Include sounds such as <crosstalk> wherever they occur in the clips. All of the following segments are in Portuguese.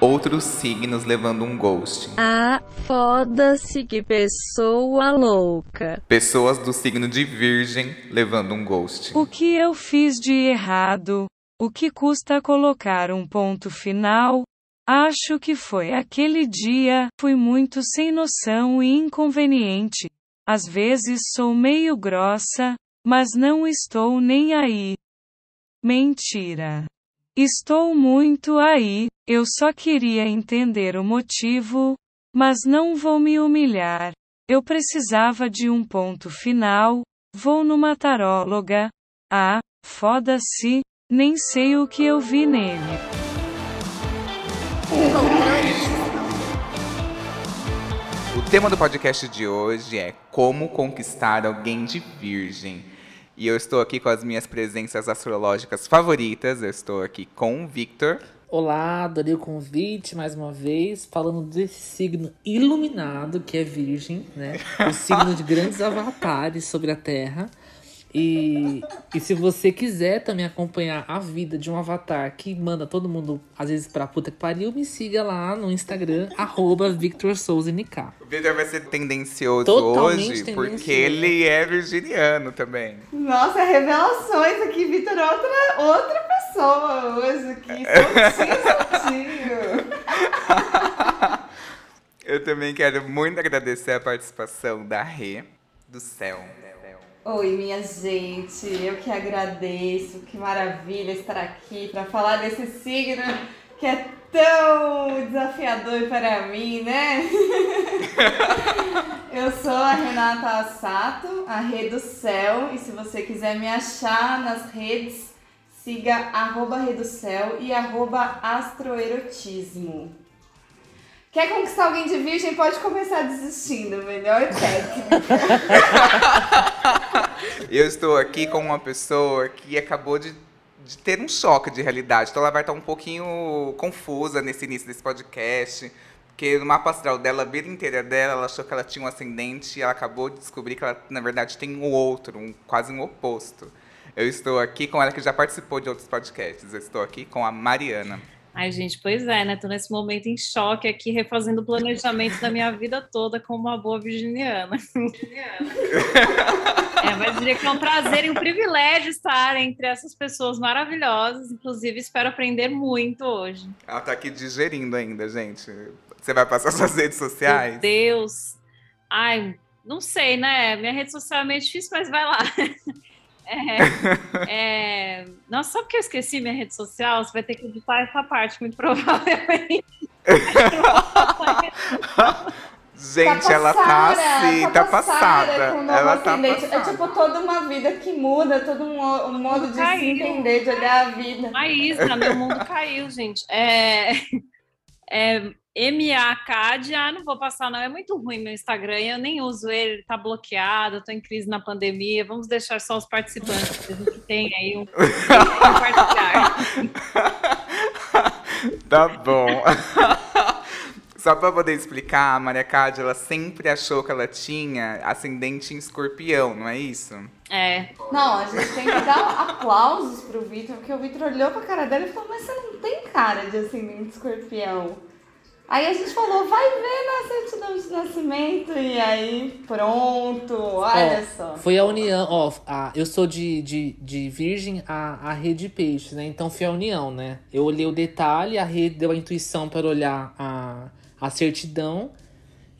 Outros signos levando um ghosting. Ah, foda-se que pessoa louca. Pessoas do signo de Virgem levando um ghosting. O que eu fiz de errado? O que custa colocar um ponto final? Acho que foi aquele dia, fui muito sem noção e inconveniente. Às vezes sou meio grossa, mas não estou nem aí. Mentira. Estou muito aí, eu só queria entender o motivo, mas não vou me humilhar. Eu precisava de um ponto final, vou numa taróloga. Ah, foda-se, nem sei o que eu vi nele. O tema do podcast de hoje é Como Conquistar Alguém de Virgem. E eu estou aqui com as minhas presenças astrológicas favoritas. Eu estou aqui com o Victor. Olá, adorei o convite mais uma vez, falando desse signo iluminado que é Virgem, né? O signo de grandes avatares sobre a Terra. E, e se você quiser também acompanhar a vida de um avatar que manda todo mundo, às vezes, pra puta que pariu, me siga lá no Instagram, <laughs> arroba Victor Souza NK. O Victor vai ser tendencioso Totalmente hoje, tendencioso. porque ele é virginiano também. Nossa, revelações aqui, Vitor, outra, outra pessoa hoje aqui, <laughs> soltinho, soltinho. <laughs> Eu também quero muito agradecer a participação da Rê, do céu. Oi, minha gente, eu que agradeço, que maravilha estar aqui para falar desse signo que é tão desafiador para mim, né? <laughs> eu sou a Renata Assato, a Rede do Céu, e se você quiser me achar nas redes, siga arroba Rede do Céu e arroba astroerotismo. Quer conquistar alguém de virgem, pode começar desistindo, melhor técnica. <laughs> Eu estou aqui com uma pessoa que acabou de, de ter um choque de realidade. Então ela vai estar um pouquinho confusa nesse início desse podcast. Porque no mapa astral dela, a vida inteira dela, ela achou que ela tinha um ascendente e ela acabou de descobrir que ela, na verdade, tem um outro, um, quase um oposto. Eu estou aqui com ela que já participou de outros podcasts. Eu estou aqui com a Mariana. Ai, gente, pois é, né? Tô nesse momento em choque aqui, refazendo o planejamento da minha vida toda como uma boa virginiana. <laughs> é, mas diria que é um prazer e um privilégio estar entre essas pessoas maravilhosas. Inclusive, espero aprender muito hoje. Ela tá aqui digerindo ainda, gente. Você vai passar suas redes sociais? Meu Deus! Ai, não sei, né? Minha rede social é meio difícil, mas vai lá. É, é... Nossa, sabe que eu esqueci minha rede social? Você vai ter que editar essa parte, muito provavelmente. <laughs> Gente, ela tá assim, tá, passada. com o novo Ela tá ascendente. passada. É tipo toda uma vida que muda, todo um, um modo de se Caiu. entender, de olhar a vida. Uma isca, meu mundo caiu, gente. É, <laughs> é MACAD, ah, não vou passar, não. É muito ruim meu Instagram, eu nem uso ele, ele tá bloqueado, eu tô em crise na pandemia. Vamos deixar só os participantes, que tem aí um, <laughs> compartilhar. Tá bom. <laughs> Só pra poder explicar, a Maria Cádia, ela sempre achou que ela tinha ascendente em escorpião, não é isso? É, Não, a gente tem que dar aplausos pro Vitor, porque o Vitor olhou pra cara dela e falou, mas você não tem cara de ascendente escorpião. Aí a gente falou, vai ver na certidão de nascimento, e aí pronto, olha Ó, só. Foi a união, ó, a- eu sou de, de, de virgem, a, a rede de peixes, né? Então foi a união, né? Eu olhei o detalhe, a rede deu a intuição para olhar a, a certidão.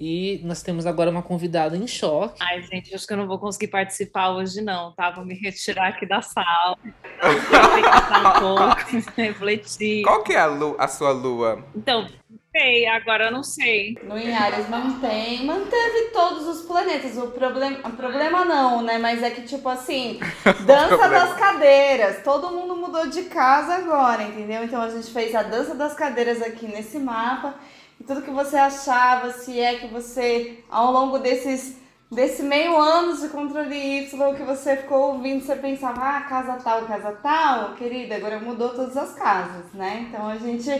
E nós temos agora uma convidada em choque. ai, gente, acho que eu não vou conseguir participar hoje, não, tá? Vou me retirar aqui da sala. <laughs> Vou pensar um pouco, <laughs> refletir. Qual que é a, lu- a sua lua? Então, sei, agora eu não sei. No em Ares mantém, manteve todos os planetas. O problema, o problema não, né? Mas é que, tipo assim, <laughs> dança das cadeiras. Todo mundo mudou de casa agora, entendeu? Então a gente fez a dança das cadeiras aqui nesse mapa. E tudo que você achava, se é que você, ao longo desses desse meio anos de controle Y que você ficou ouvindo, você pensava, ah, casa tal, casa tal, querida, agora mudou todas as casas, né? Então a gente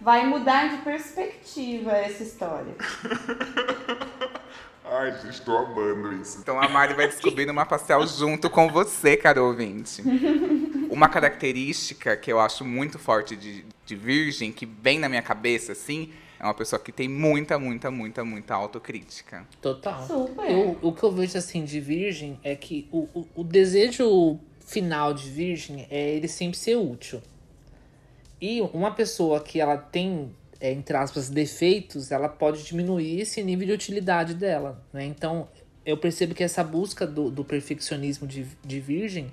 vai mudar de perspectiva essa história. <laughs> Ai, gente, estou amando isso. Então a Mari vai descobrir no mapa astral junto com você, caro ouvinte. <laughs> Uma característica que eu acho muito forte de, de virgem que vem na minha cabeça, assim, é uma pessoa que tem muita, muita, muita, muita autocrítica. Total. Super. Eu- o que eu vejo assim de virgem é que o, o, o desejo final de virgem é ele sempre ser útil. E uma pessoa que ela tem, é, entre aspas, defeitos, ela pode diminuir esse nível de utilidade dela. Né? Então, eu percebo que essa busca do, do perfeccionismo de, de virgem,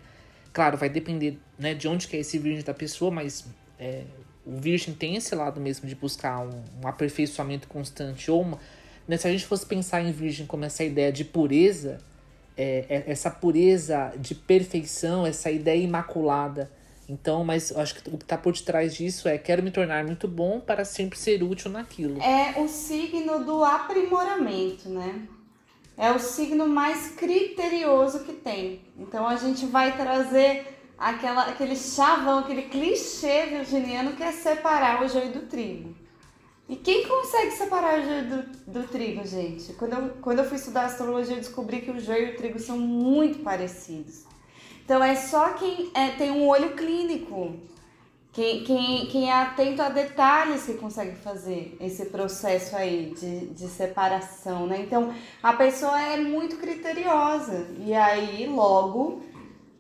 claro, vai depender né, de onde que é esse virgem da pessoa, mas é, o virgem tem esse lado mesmo de buscar um, um aperfeiçoamento constante ou uma, né, se a gente fosse pensar em virgem como essa ideia de pureza, é, é- essa pureza de perfeição, essa ideia imaculada. Então, mas eu acho que o que está por detrás disso é quero me tornar muito bom para sempre ser útil naquilo. É o signo do aprimoramento, né? É o signo mais criterioso que tem. Então a gente vai trazer aquela, aquele chavão, aquele clichê virginiano que é separar o joio do trigo. E quem consegue separar o joio do, do trigo, gente? Quando eu, quando eu fui estudar astrologia, eu descobri que o joio e o trigo são muito parecidos. Então é só quem é, tem um olho clínico, quem, quem, quem é atento a detalhes que consegue fazer esse processo aí de, de separação, né? Então a pessoa é muito criteriosa e aí logo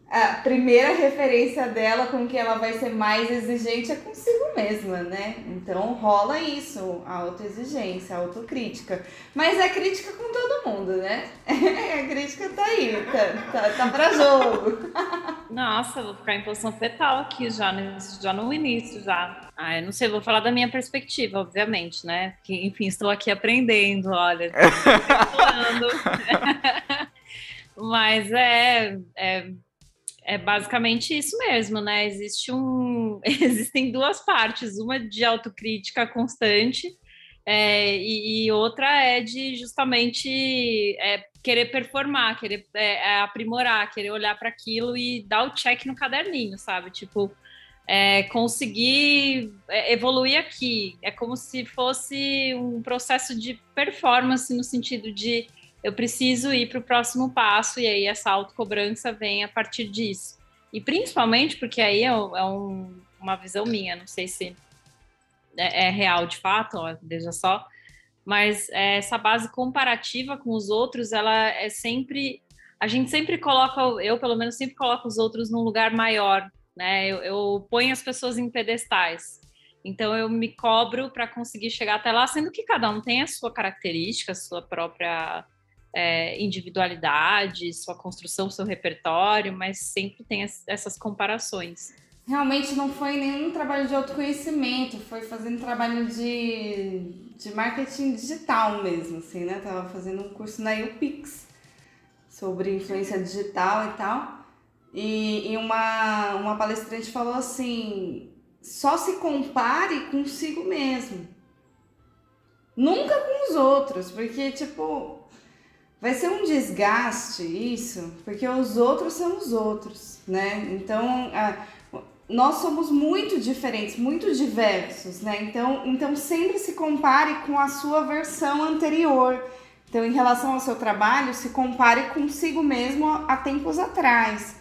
a primeira referência dela com que ela vai ser mais exigente é consigo mesma, né? Então rola isso, a autoexigência, a autocrítica. Mas é crítica com todo mundo, né? <laughs> A crítica tá aí, tá, tá, tá pra jogo. <laughs> Nossa, eu vou ficar em posição fetal aqui já, já no início, já. Ah, eu não sei, vou falar da minha perspectiva, obviamente, né? Que, enfim, estou aqui aprendendo, olha. <laughs> explorando. Mas é, é, é basicamente isso mesmo, né? Existe um, <laughs> existem duas partes, uma de autocrítica constante é, e, e outra é de justamente é, querer performar, querer é, é, aprimorar, querer olhar para aquilo e dar o check no caderninho, sabe? Tipo, é, conseguir é, evoluir aqui. É como se fosse um processo de performance no sentido de eu preciso ir para o próximo passo e aí essa autocobrança vem a partir disso. E principalmente porque aí é, um- é um- uma visão minha, não sei se é, é real de fato, veja só, mas é, essa base comparativa com os outros, ela é sempre. A gente sempre coloca, eu pelo menos sempre coloco os outros num lugar maior, né? Eu, eu ponho as pessoas em pedestais. Então eu me cobro para conseguir chegar até lá, sendo que cada um tem a sua característica, a sua própria é, individualidade, sua construção, seu repertório, mas sempre tem es- essas comparações. Realmente não foi nenhum trabalho de autoconhecimento, foi fazendo trabalho de, de marketing digital mesmo, assim, né? Tava fazendo um curso na UPix sobre influência digital e tal. E, e uma, uma palestrante falou assim: só se compare consigo mesmo. Nunca com os outros, porque, tipo, vai ser um desgaste isso, porque os outros são os outros, né? Então, a, nós somos muito diferentes, muito diversos, né? Então, então sempre se compare com a sua versão anterior. Então, em relação ao seu trabalho, se compare consigo mesmo há tempos atrás.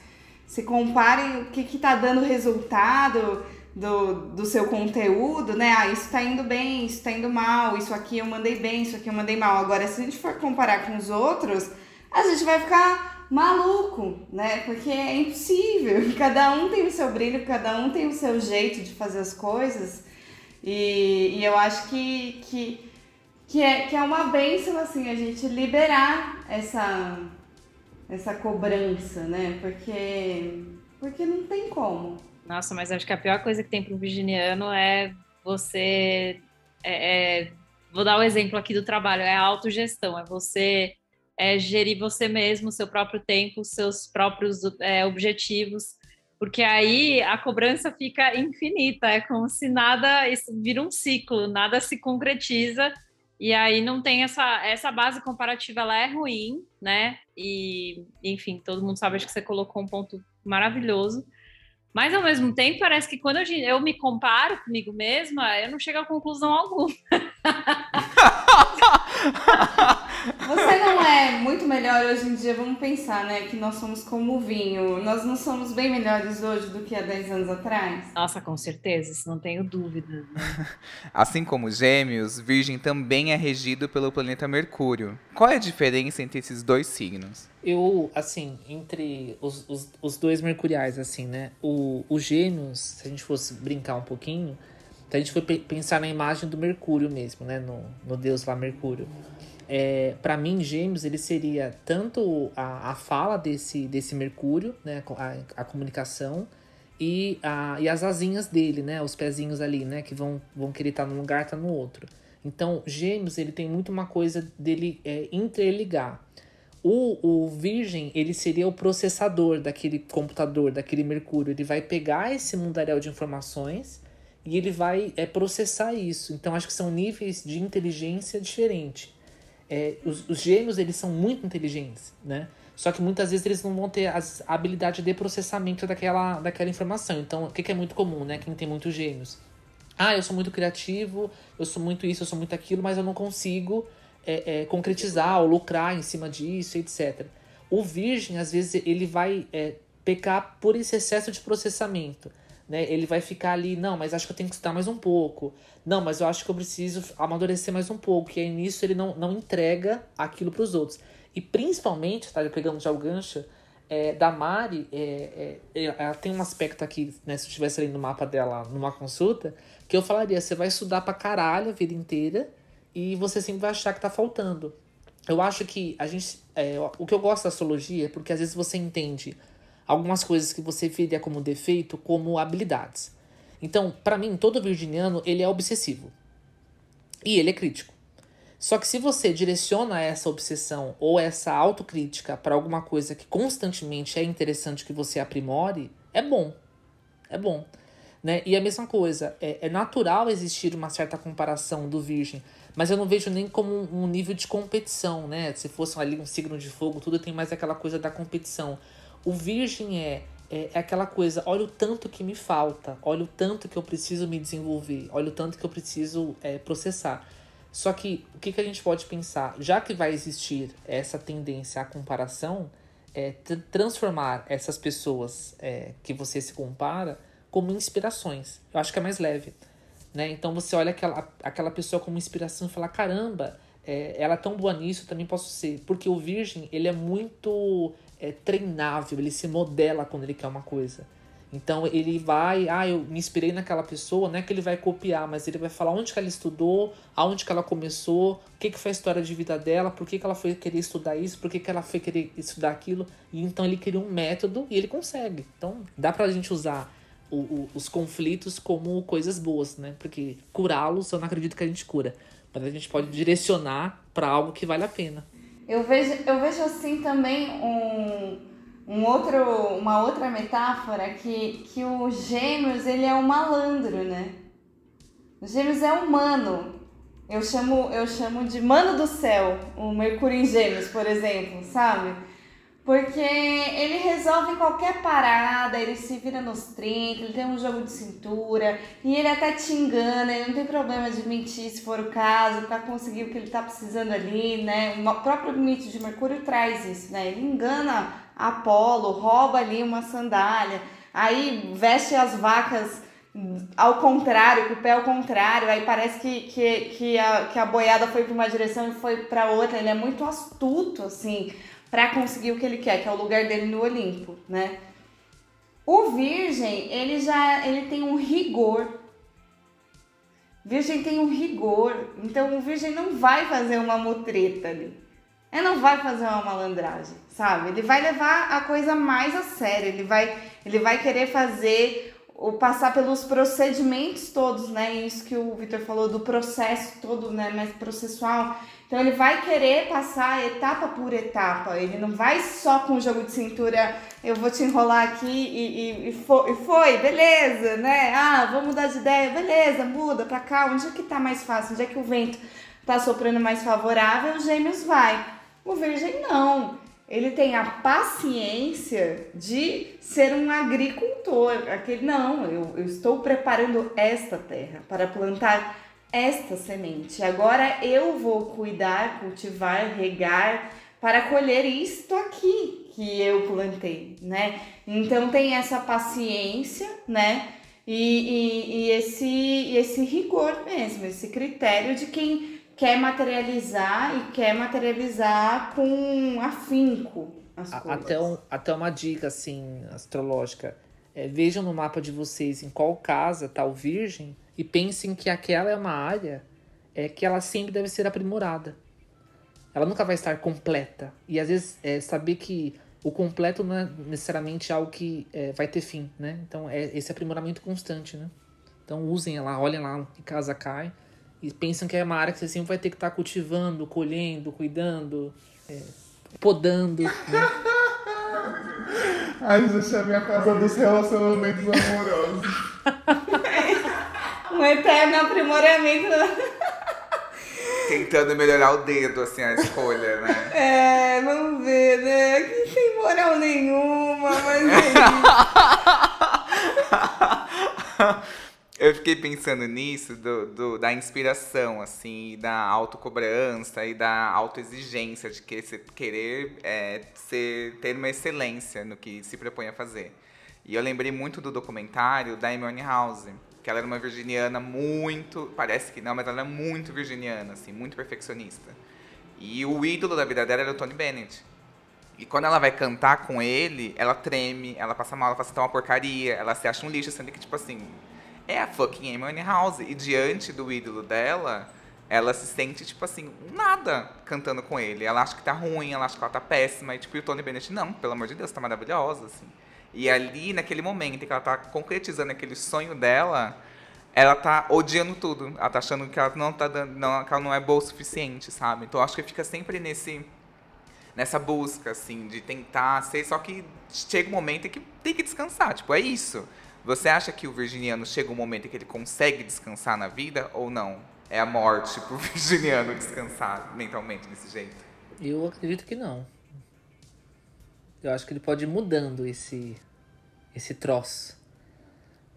Se compare o que está dando resultado do, do seu conteúdo, né? Ah, isso tá indo bem, isso tá indo mal, isso aqui eu mandei bem, isso aqui eu mandei mal. Agora, se a gente for comparar com os outros, a gente vai ficar maluco, né? Porque é impossível. <laughs> Cada um tem o seu brilho, cada um tem o seu jeito de fazer as coisas. E, e eu acho que, que, que, é, que é uma bênção, assim, a gente liberar essa, essa cobrança, né? Porque, porque não tem como. Nossa, mas acho que a pior coisa que tem para um virginiano é você. é- é- vou dar o exemplo aqui do trabalho: é a autogestão, é você é, gerir você mesmo, seu próprio tempo, seus próprios é, objetivos, porque aí a cobrança fica infinita, é como se nada, isso vira um ciclo, nada se concretiza. E aí não tem essa, essa base comparativa, ela é ruim, né? E, enfim, todo mundo sabe, acho que você colocou um ponto maravilhoso. Mas ao mesmo tempo, parece que quando eu, me comparo comigo mesma, eu não chego a conclusão alguma. <laughs> <laughs> Você não é muito melhor hoje em dia, vamos pensar, né? Que nós somos como o vinho. Nós não somos bem melhores hoje do que há 10 anos atrás? Nossa, com certeza, isso não tenho dúvida. Né? <laughs> assim como Gêmeos, Virgem também é regido pelo planeta Mercúrio. Qual é a diferença entre esses dois signos? Eu, assim, entre os, os, os dois mercuriais, assim, né? O, o Gêmeos, se a gente fosse brincar um pouquinho, se a gente for pensar na imagem do Mercúrio mesmo, né? No, no deus lá Mercúrio é, para mim, Gêmeos ele seria tanto a, a fala desse, desse Mercúrio, né, a, a comunicação, e, a, e as asinhas dele, né, os pezinhos ali, né, que vão, vão querer estar num lugar, estar no outro. Então, Gêmeos ele tem muito uma coisa dele é, interligar. O, o Virgem ele seria o processador daquele computador, daquele Mercúrio. Ele vai pegar esse mundaréu de informações e ele vai é, processar isso. Então, acho que são níveis de inteligência diferentes é, os, os, gêmeos eles são muito inteligentes, né? Só que muitas vezes eles não vão ter as, a habilidade de processamento daquela, daquela informação. Então, o que, que é muito comum, né? Quem tem muitos gêmeos. Ah, eu sou muito criativo, eu sou muito isso, eu sou muito aquilo, mas eu não consigo é, é, concretizar ou lucrar em cima disso, etc. O virgem, às vezes, ele vai é, pecar por esse excesso de processamento né? Ele vai ficar ali, não, mas acho que eu tenho que estudar mais um pouco. Não, mas eu acho que eu preciso amadurecer mais um pouco. E aí nisso ele não, não entrega aquilo para os outros. E principalmente, tá pegando já o gancho, é, da Mari, é, é, é, ela tem um aspecto aqui, né? Se eu estivesse ali no mapa dela, numa consulta, que eu falaria: você vai estudar pra caralho a vida inteira e você sempre vai achar que tá faltando. Eu acho que a gente. É, o que eu gosto da astrologia é porque às vezes você entende algumas coisas que você veria como defeito como habilidades. Então, para mim, todo virginiano, ele é obsessivo. E ele é crítico. Só que se você direciona essa obsessão ou essa autocrítica para alguma coisa que constantemente é interessante que você aprimore, é bom. É bom. Né? E a mesma coisa, é, é natural existir uma certa comparação do virgem, mas eu não vejo nem como um, um nível de competição, né? Se fosse ali um signo de fogo, tudo tem mais aquela coisa da competição. O virgem é, é, é, aquela coisa, olha o tanto que me falta, olha o tanto que eu preciso me desenvolver, olha o tanto que eu preciso é, processar. Só que o que, que a gente pode pensar? Já que vai existir essa tendência à comparação, é transformar essas pessoas é, que você se compara como inspirações. Eu acho que é mais leve. Né? Então você olha aquela, aquela pessoa como inspiração e fala: caramba, é, ela é tão boa nisso, eu também posso ser. Porque o virgem, ele é muito é treinável, ele se modela quando ele quer uma coisa. Então ele vai, ah, eu me inspirei naquela pessoa, não é que ele vai copiar, mas ele vai falar onde que ela estudou, aonde que ela começou, o que, que foi a história de vida dela, por que, que ela foi querer estudar isso, por que, que ela foi querer estudar aquilo. E então ele cria um método e ele consegue. Então dá pra gente usar o, o, os conflitos como coisas boas, né? Porque curá-los eu não acredito que a gente cura. Mas a gente pode direcionar para algo que vale a pena. Eu vejo, eu vejo assim também um, um outro, uma outra metáfora que, que o gêmeos ele é um malandro, né? O gêmeos é humano. Eu chamo, eu chamo de mano do céu, o Mercúrio em gêmeos, por exemplo, sabe? Porque ele resolve qualquer parada, ele se vira nos 30, ele tem um jogo de cintura, e ele até te engana, ele não tem problema de mentir se for o caso, para conseguir o que ele tá precisando ali, né? O próprio mito de Mercúrio traz isso, né? Ele engana Apolo, rouba ali uma sandália, aí veste as vacas ao contrário, com o pé ao contrário, aí parece que, que, que, a, que a boiada foi para uma direção e foi para outra, ele é muito astuto, assim para conseguir o que ele quer, que é o lugar dele no Olimpo, né? O virgem, ele já ele tem um rigor. Virgem tem um rigor, então o virgem não vai fazer uma mutreta ali. Ele não vai fazer uma malandragem, sabe? Ele vai levar a coisa mais a sério, ele vai ele vai querer fazer o passar pelos procedimentos todos, né? Isso que o Vitor falou do processo todo, né, mais processual. Então ele vai querer passar etapa por etapa, ele não vai só com o jogo de cintura, eu vou te enrolar aqui e, e, e, foi, e foi, beleza, né? Ah, vamos mudar de ideia, beleza, muda pra cá, onde é que tá mais fácil, onde é que o vento tá soprando mais favorável, o gêmeos vai. O virgem não, ele tem a paciência de ser um agricultor, aquele, não, eu, eu estou preparando esta terra para plantar esta semente. Agora eu vou cuidar, cultivar, regar, para colher isto aqui que eu plantei, né? Então tem essa paciência, né? E, e, e esse, esse rigor mesmo, esse critério de quem quer materializar e quer materializar com afinco as A- coisas. Até, um, até uma dica, assim, astrológica. É, vejam no mapa de vocês em qual casa tá o virgem e pensem que aquela é uma área é, que ela sempre deve ser aprimorada. Ela nunca vai estar completa. E às vezes é, saber que o completo não é necessariamente algo que é, vai ter fim, né? Então é esse aprimoramento constante, né? Então usem ela, olhem lá que casa cai e pensam que é uma área que você sempre vai ter que estar cultivando, colhendo, cuidando, é, podando, né? <laughs> Ai, gente, é a minha casa dos relacionamentos amorosos. <laughs> Um eterno aprimoramento. Tentando melhorar o dedo, assim, a escolha, né? <laughs> É, vamos ver, né? Que sem moral nenhuma, mas é Eu fiquei pensando nisso, do, do- da inspiração, assim, da autocobrança e da autoexigência de que, querer é, ser, ter uma excelência no que se propõe a fazer. E eu lembrei muito do documentário da Amy House, que ela era uma virginiana muito, parece que não, mas ela é muito virginiana, assim, muito perfeccionista. E o ídolo da vida dela era o Tony Bennett. E quando ela vai cantar com ele, ela treme, ela passa mal, ela passa uma porcaria, ela se acha um lixo, sendo que, tipo assim, é a fucking Amy Winehouse. E diante do ídolo dela, ela se sente, tipo assim, nada cantando com ele. Ela acha que tá ruim, ela acha que ela tá péssima. E, tipo, e o Tony Bennett, não, pelo amor de Deus, tá maravilhosa, assim. E ali, naquele momento em que ela tá concretizando aquele sonho dela, ela tá odiando tudo. Ela tá achando que ela não tá dando, não, que ela não é boa o suficiente, sabe? Então acho que fica sempre nesse nessa busca assim de tentar ser, só que chega um momento em que tem que descansar, tipo, é isso. Você acha que o virginiano chega um momento em que ele consegue descansar na vida ou não? É a morte pro <laughs> virginiano descansar mentalmente desse jeito. Eu acredito que não. Eu acho que ele pode ir mudando esse, esse troço.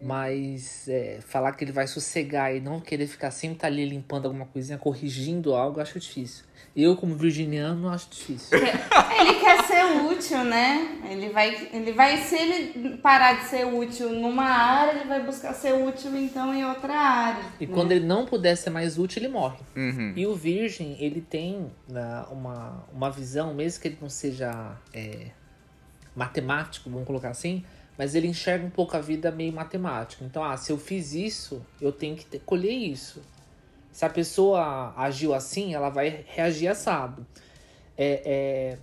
Mas é, falar que ele vai sossegar e não querer ficar sempre tá ali limpando alguma coisinha, corrigindo algo, eu acho difícil. Eu, como virginiano, acho difícil. <laughs> Ele quer ser útil, né? Ele vai, ele vai, se ele parar de ser útil numa área, ele vai buscar ser útil então em outra área. E né? quando ele não puder ser mais útil, ele morre. Uhum. E o virgem, ele tem né, uma, uma visão, mesmo que ele não seja é, matemático, vamos colocar assim, mas ele enxerga um pouco a vida meio matemática. Então, ah, se eu fiz isso, eu tenho que ter, colher isso. Se a pessoa agiu assim, ela vai reagir assado. É, é,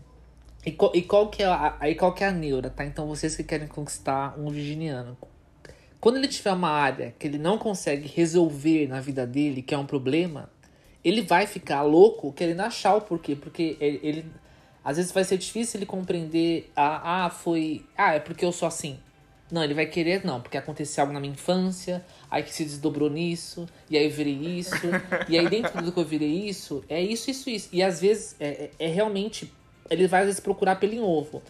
e, qual, e qual que é a, qual que é a neura, tá? Então, vocês que querem conquistar um virginiano, quando ele tiver uma área que ele não consegue resolver na vida dele, que é um problema, ele vai ficar louco querendo achar o porquê. Porque ele, ele- às vezes vai ser difícil ele compreender, ah, ah, foi, ah, é porque eu sou assim. Não, ele vai querer, não, porque aconteceu algo na minha infância, aí que se desdobrou nisso, e aí eu virei isso, e aí dentro do que eu virei isso, é isso, isso, isso. E às vezes é, é- é realmente, ele vai às vezes procurar pelo em ovo.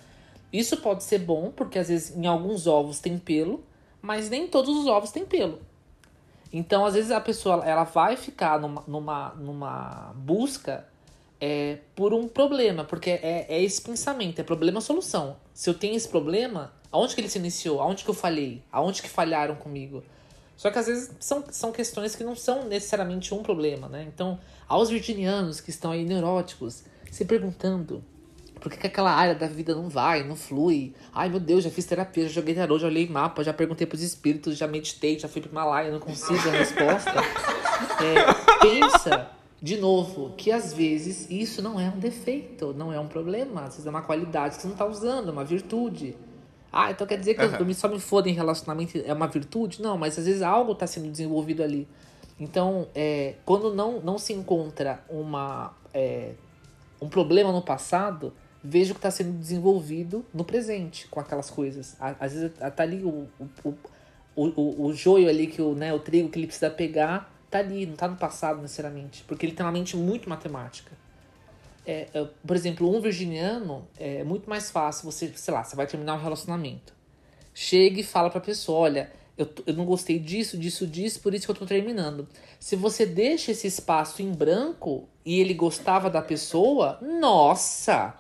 Isso pode ser bom, porque às vezes em alguns ovos tem pelo, mas nem todos os ovos têm pelo. Então, às vezes a pessoa ela vai ficar numa, numa, numa busca é, por um problema, porque é, é esse pensamento, é problema-solução. Se eu tenho esse problema, aonde que ele se iniciou? Aonde que eu falhei? Aonde que falharam comigo? Só que às vezes são, são questões que não são necessariamente um problema, né? Então, aos virginianos que estão aí neuróticos, se perguntando por que, que aquela área da vida não vai, não flui? Ai meu Deus, já fiz terapia, já joguei tarô, já olhei mapa, já perguntei pros espíritos, já meditei, já fui pro Himalaia, não consigo a resposta. <laughs> É, pensa, de novo, que às vezes isso não é um defeito, não é um problema, às vezes é uma qualidade que você não tá usando, é uma virtude. Ah, então quer dizer que eu, eu só me foda em relacionamento é uma virtude? Não, mas às vezes algo está sendo desenvolvido ali. Então, é, quando não, não se encontra uma, é, um problema no passado, veja o que está sendo desenvolvido no presente com aquelas coisas. Às vezes tá ali o, o, o, o, joio ali, que o, né, o trigo que ele precisa pegar, tá ali, não tá no passado necessariamente. Porque ele tem uma mente muito matemática. É, é, por exemplo, um virginiano é muito mais fácil você, sei lá, você vai terminar um relacionamento. Chega e fala pra pessoa, olha, eu, eu não gostei disso, disso, disso, por isso que eu tô terminando. Se você deixa esse espaço em branco e ele gostava da pessoa, nossa!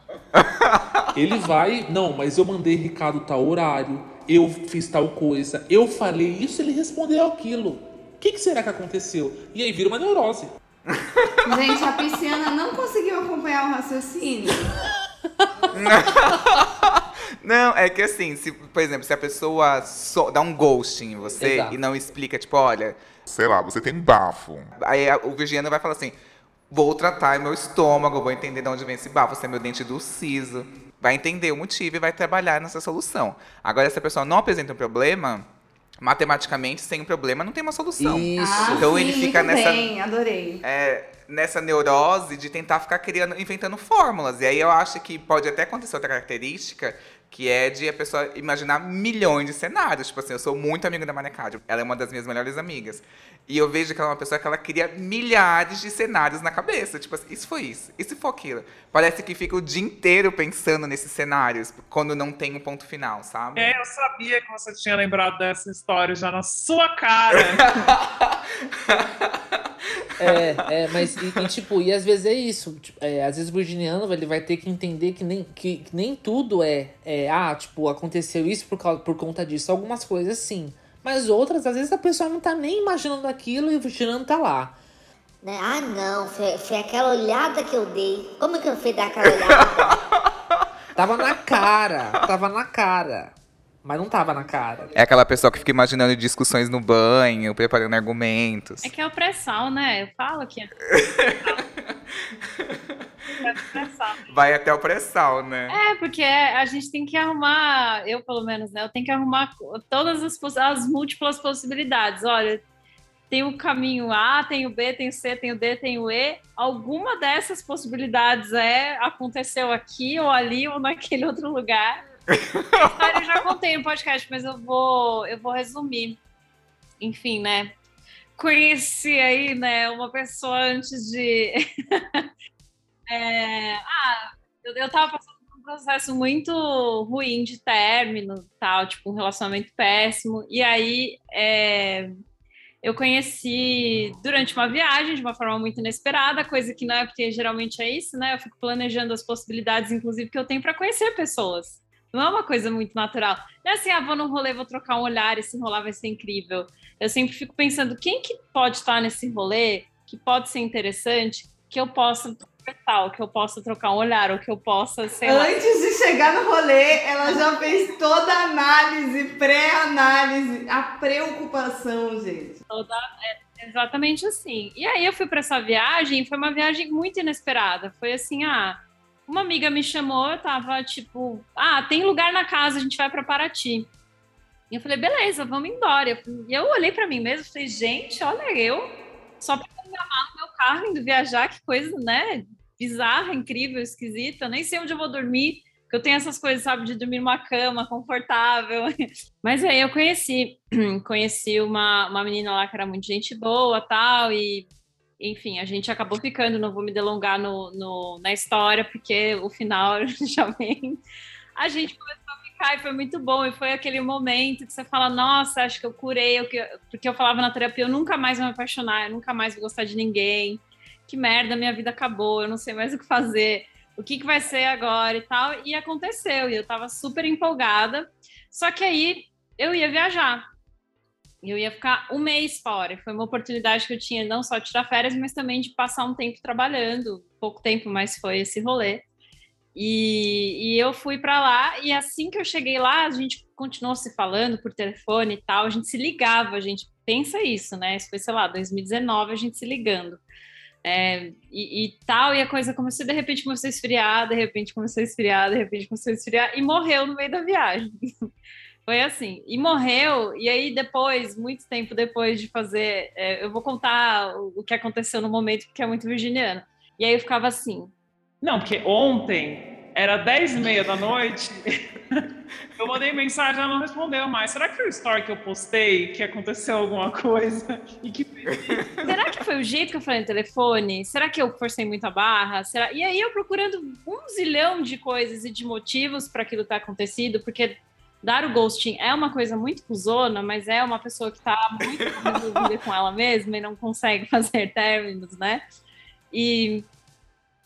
Ele vai, não, mas eu mandei recado tal horário, eu fiz tal coisa, eu falei isso, ele respondeu aquilo. O que, que será que aconteceu? E aí vira uma neurose. Gente, a pisciana não conseguiu acompanhar o raciocínio. <laughs> Não, é que assim, se, por exemplo, se a pessoa só dá um ghosting em você Exato. e não explica, tipo, olha, Sei lá, você tem bafo. aí a- o virginiano vai falar assim, vou tratar meu estômago, vou entender de onde vem esse bafo, se é meu dente do siso. Vai entender o motivo e vai trabalhar nessa solução. Agora, se a pessoa não apresenta um problema, matematicamente, sem um problema, não tem uma solução. Isso. Ah, Então sim, ele fica muito nessa- bem, adorei. é, nessa neurose de tentar ficar criando, inventando fórmulas. E aí eu acho que pode até acontecer outra característica, que é de a pessoa imaginar milhões de cenários. Tipo assim, eu sou muito amigo da Manecádio, ela é uma das minhas melhores amigas. E eu vejo que ela é uma pessoa que ela cria milhares de cenários na cabeça. Tipo assim, isso foi isso, isso foi aquilo. Parece que fica o dia inteiro pensando nesses cenários, quando não tem um ponto final, sabe? É, eu sabia que você tinha lembrado dessa história já na sua cara. <laughs> É, é, mas e, e, tipo, e às vezes é isso. tipo, é, às vezes o virginiano ele vai ter que entender que nem, que, que nem tudo é, é, ah, tipo, aconteceu isso por, causa, por conta disso. Algumas coisas sim. Mas outras, às vezes a pessoa não tá nem imaginando aquilo e o virginiano tá lá. Né? Ah, não, foi, foi aquela olhada que eu dei. Como que eu fui dar aquela olhada? <laughs> Tava na cara, tava na cara. Mas não tava na cara. É aquela pessoa que fica imaginando discussões no banho, preparando argumentos. É que é o pré-sal, né? Eu falo que <laughs> Vai até o pré-sal, né? É, porque a gente tem que arrumar, eu pelo menos, né? Eu tenho que arrumar todas as, as múltiplas possibilidades. Olha, tem o caminho A, tem o B, tem o C, tem o D, tem o E. Alguma dessas possibilidades é aconteceu aqui ou ali ou naquele outro lugar. <laughs> Eu já contei no podcast, mas eu vou, eu vou resumir. Enfim, né? Conheci aí, né, uma pessoa antes de. <laughs> É, ah, eu, eu tava passando por um processo muito ruim de término, tal, tipo, um relacionamento péssimo. E aí é, eu conheci durante uma viagem, de uma forma muito inesperada, coisa que não é porque geralmente é isso, né? Eu fico planejando as possibilidades, inclusive, que eu tenho para conhecer pessoas. Não é uma coisa muito natural. Não é assim, ah, vou num rolê, vou trocar um olhar, esse rolar vai ser incrível. Eu sempre fico pensando, quem que pode estar nesse rolê, que pode ser interessante, que eu possa tal, que eu possa trocar um olhar, ou que eu possa, sei lá. Antes de chegar no rolê, ela já fez toda a análise, pré-análise, a preocupação, gente. Toda, é, exatamente assim. E aí eu fui para essa viagem, foi uma viagem muito inesperada. Foi assim, ah, uma amiga me chamou, eu tava tipo, ah, tem lugar na casa, a gente vai para Paraty. E eu falei, beleza, vamos embora. E eu olhei para mim mesmo, falei, gente, olha eu, só para enganar no meu carro indo viajar, que coisa, né? Bizarra, incrível, esquisita. Eu nem sei onde eu vou dormir, porque eu tenho essas coisas, sabe, de dormir numa cama confortável. <laughs> Mas aí eu conheci, <clears throat> conheci uma, uma menina lá que era muito gente boa tal, e enfim, a gente acabou ficando, não vou me delongar no, no- na história, porque o final <laughs> já vem. A gente começou a ficar e foi muito bom, e foi aquele momento que você fala, nossa, acho que eu curei, eu que- porque eu falava na terapia, eu nunca mais vou me apaixonar, eu nunca mais vou gostar de ninguém, que merda, minha vida acabou, eu não sei mais o que fazer, o que, que vai ser agora e tal, e aconteceu, e eu tava super empolgada, só que aí eu ia viajar, eu ia ficar um mês fora. Foi uma oportunidade que eu tinha não só de tirar férias, mas também de passar um tempo trabalhando. Pouco tempo, mas foi esse rolê. E, e eu fui para lá, e assim que eu cheguei lá, a gente continuou se falando por telefone e tal, a gente se ligava, a gente pensa isso, né? Isso foi, sei lá, 2019, a gente se ligando. É, e, e tal, e a coisa começou, de repente começou a esfriar, de repente começou a esfriar, de repente começou a esfriar, e morreu no meio da viagem. <laughs> Foi assim. E morreu, e aí depois, muito tempo depois de fazer, é, eu vou contar o, que aconteceu no momento, porque é muito virginiano. E aí eu ficava assim. Não, porque ontem era 10 e meia da noite. <laughs> Eu mandei mensagem, ela não respondeu mais. Será que foi o story que eu postei que aconteceu alguma coisa? E que Será que foi o jeito que eu falei no telefone? Será que eu forcei muito a barra? Será... E aí eu procurando um zilhão de coisas e de motivos para aquilo ter acontecido, porque dar o ghosting é uma coisa muito cuzona, mas é uma pessoa que tá muito com ela mesma e não consegue <laughs> fazer términos, né? E,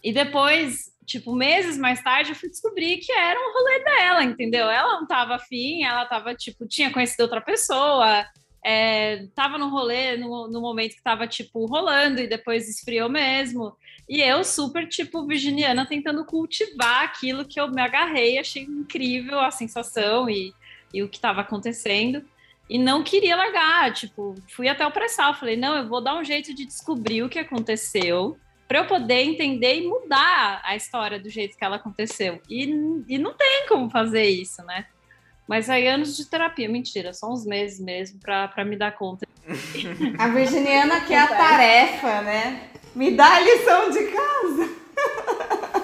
e depois, tipo, meses mais tarde, eu fui descobrir que era um rolê dela, entendeu? Ela não tava afim, ela tava, tipo, tinha conhecido outra pessoa, é, tava no rolê no, no momento que tava, tipo, rolando e depois esfriou mesmo. E eu, super, tipo, virginiana, tentando cultivar aquilo que eu me agarrei, achei incrível a sensação e, e o que estava acontecendo. E não queria largar, tipo, fui até o pré-sal, falei, não, eu vou dar um jeito de descobrir o que aconteceu para eu poder entender e mudar a história do jeito que ela aconteceu. E, e não tem como fazer isso, né? Mas aí anos de terapia, mentira, só uns meses mesmo para me dar conta. <laughs> A virginiana quer a tarefa, né? Me dá a lição de casa.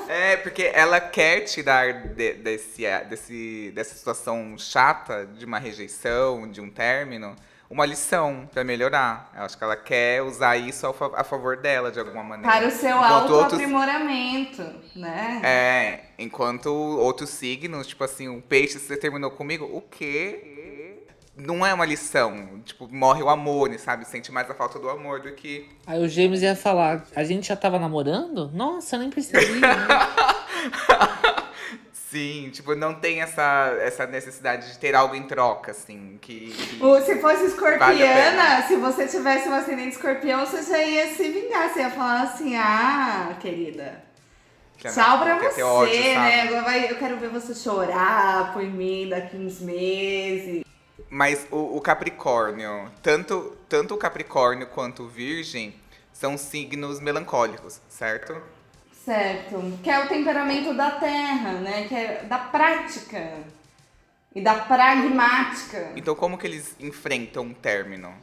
É, porque ela quer tirar de, desse, desse, dessa situação chata de uma rejeição, de um término, uma lição para melhorar. Eu acho que ela quer usar isso a favor dela de alguma maneira. Para o seu autoaprimoramento, outros... né? É, enquanto outros signos, tipo assim, o peixe você terminou comigo, o quê? Não é uma lição. Tipo, morre o amor, sabe? Sente mais a falta do amor do que. Aí o James ia falar: a gente já tava namorando? Nossa, eu nem percebi. Né? <laughs> Sim, tipo, não tem essa, essa necessidade de ter algo em troca, assim, que... que se fosse escorpiana, vale se você tivesse um ascendente escorpião, você já ia se vingar, você ia falar assim, ah, querida, que tchau pra você, ódio, né, agora vai, eu quero ver você chorar por mim daqui uns meses. Mas o, o Capricórnio, tanto, tanto o Capricórnio quanto o Virgem, são signos melancólicos, certo? Certo. Que é o temperamento da terra, né? Que é da prática e da pragmática. Então, como que eles enfrentam um término?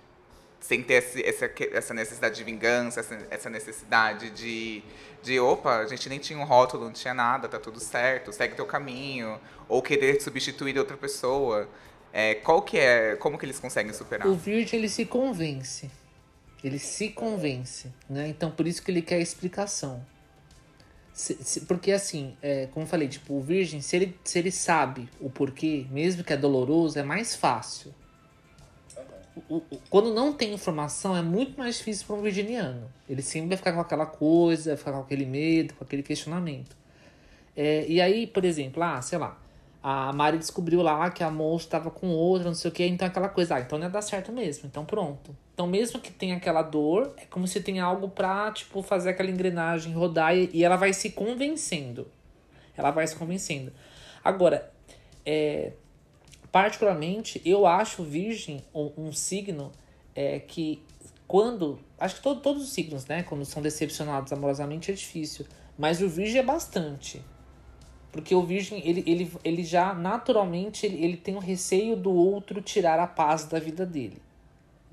Sem ter esse, essa, essa necessidade de vingança, essa, essa necessidade de, de, opa, a gente nem tinha um rótulo, não tinha nada, tá tudo certo, segue teu caminho. Ou querer substituir outra pessoa. É, qual que é, como que eles conseguem superar? O Virgem, ele se convence. Ele se convence, né? Então, por isso que ele quer explicação. Se, se, porque assim, é, como eu falei, tipo, o virgem, se ele, se ele sabe o porquê, mesmo que é doloroso, é mais fácil. O, o, quando não tem informação, é muito mais difícil para um virginiano. Ele sempre vai ficar com aquela coisa, vai ficar com aquele medo, com aquele questionamento. É, e aí, por exemplo, ah, sei lá, a Mari descobriu lá que a moça estava com outra, não sei o que, então aquela coisa, ah, então não ia dar certo mesmo, então pronto. Então mesmo que tenha aquela dor, é como se tenha algo pra, tipo, fazer aquela engrenagem rodar e, e ela vai se convencendo. Ela vai se convencendo. Agora, é, particularmente, eu acho virgem um, um signo é, que quando, acho que todo, todos os signos, né, quando são decepcionados amorosamente é difícil, mas o virgem é bastante. Porque o virgem, ele, ele, ele já naturalmente ele, ele tem o um receio do outro tirar a paz da vida dele.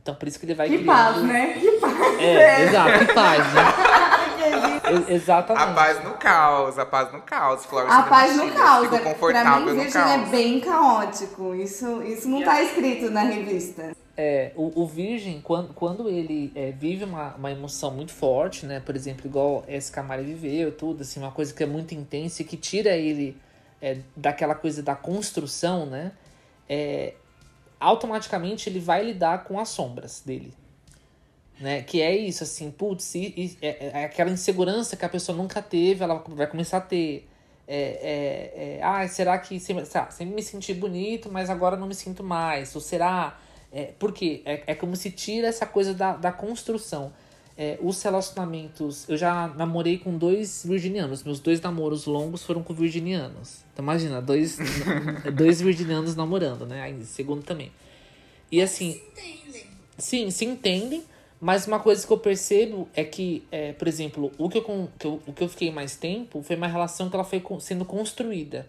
Então por isso que ele vai que criando... paz, né? Que paz. É, é. exato, que paz, né? <laughs> exatamente. A paz no caos, a paz no caos. Flores a paz no caos. Fico é, confortável pra mim, virgem é bem caótico. Isso, isso não está escrito na revista. É, o, o virgem, quando, quando ele é, vive uma, uma emoção muito forte, né? Por exemplo, igual esse Camara viveu, tudo, assim, uma coisa que é muito intensa e que tira ele é, daquela coisa da construção, né? É, automaticamente ele vai lidar com as sombras dele. Né? Que é isso, assim, putz, é, é, é aquela insegurança que a pessoa nunca teve, ela vai começar a ter. É, é, ah, será que sempre, sempre me senti bonito, mas agora não me sinto mais? Ou será é, porque é, é como se tira essa coisa da, da construção. É, os relacionamentos. Eu já namorei com dois virginianos. Meus dois namoros longos foram com virginianos. Então imagina, dois, <laughs> dois virginianos namorando, né? Aí, segundo também. E assim. Se entendem. Sim, se entendem. Mas uma coisa que eu percebo é que, é, por exemplo, o que, eu, que eu, o que eu fiquei mais tempo foi uma relação que ela foi sendo construída.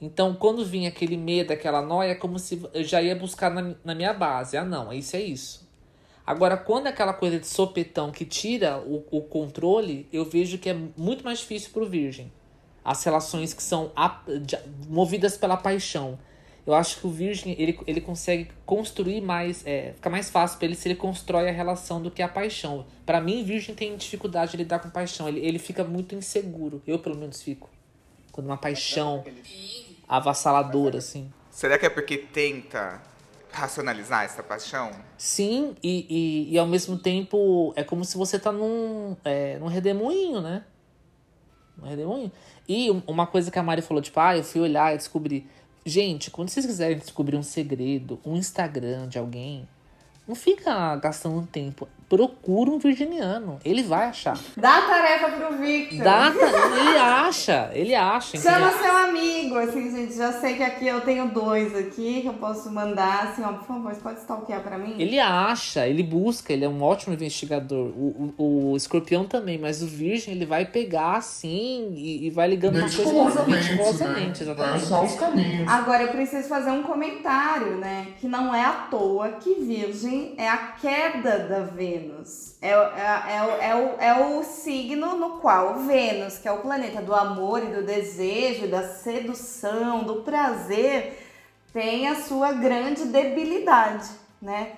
Então, quando vinha aquele medo, aquela noia, é como se eu já ia buscar na, na minha base. Ah, não, isso é isso. Agora, quando é aquela coisa de sopetão que tira o, o controle, eu vejo que é muito mais difícil para o virgem. As relações que são movidas pela paixão. Eu acho que o virgem ele, ele consegue construir mais, é, fica mais fácil para ele se ele constrói a relação do que a paixão. Para mim, virgem tem dificuldade de lidar com paixão. Ele, ele fica muito inseguro. Eu, pelo menos, fico. Quando uma paixão avassaladora, assim. Será que é porque tenta racionalizar essa paixão? Sim, e, e, e ao mesmo tempo é como se você tá num, é, num redemoinho, né? Um redemoinho. E um- uma coisa que a Mari falou, tipo, ah, eu fui olhar e descobri. Gente, quando vocês quiserem descobrir um segredo, um Instagram de alguém, não fica gastando tempo. Procura um virginiano. Ele vai achar. Dá a tarefa pro Victor. Dá, ele acha, ele acha. Chama entendeu? seu amigo, assim, gente. Já sei que aqui eu tenho dois aqui que eu posso mandar, assim, ó, por favor, você pode stalkear pra mim? Ele acha, ele busca, ele é um ótimo investigador. O, o, o escorpião também, mas o virgem ele vai pegar assim e, e vai ligando uma coisa com outra. Meticulosamente, exatamente. os caminhos. Agora eu preciso fazer um comentário, né? Que não é à toa que Virgem é a queda da Vênus. É, o- é, é, o- é, o, é o signo no qual Vênus, que é o planeta do amor e do desejo, da sedução, do prazer, tem a sua grande debilidade, né?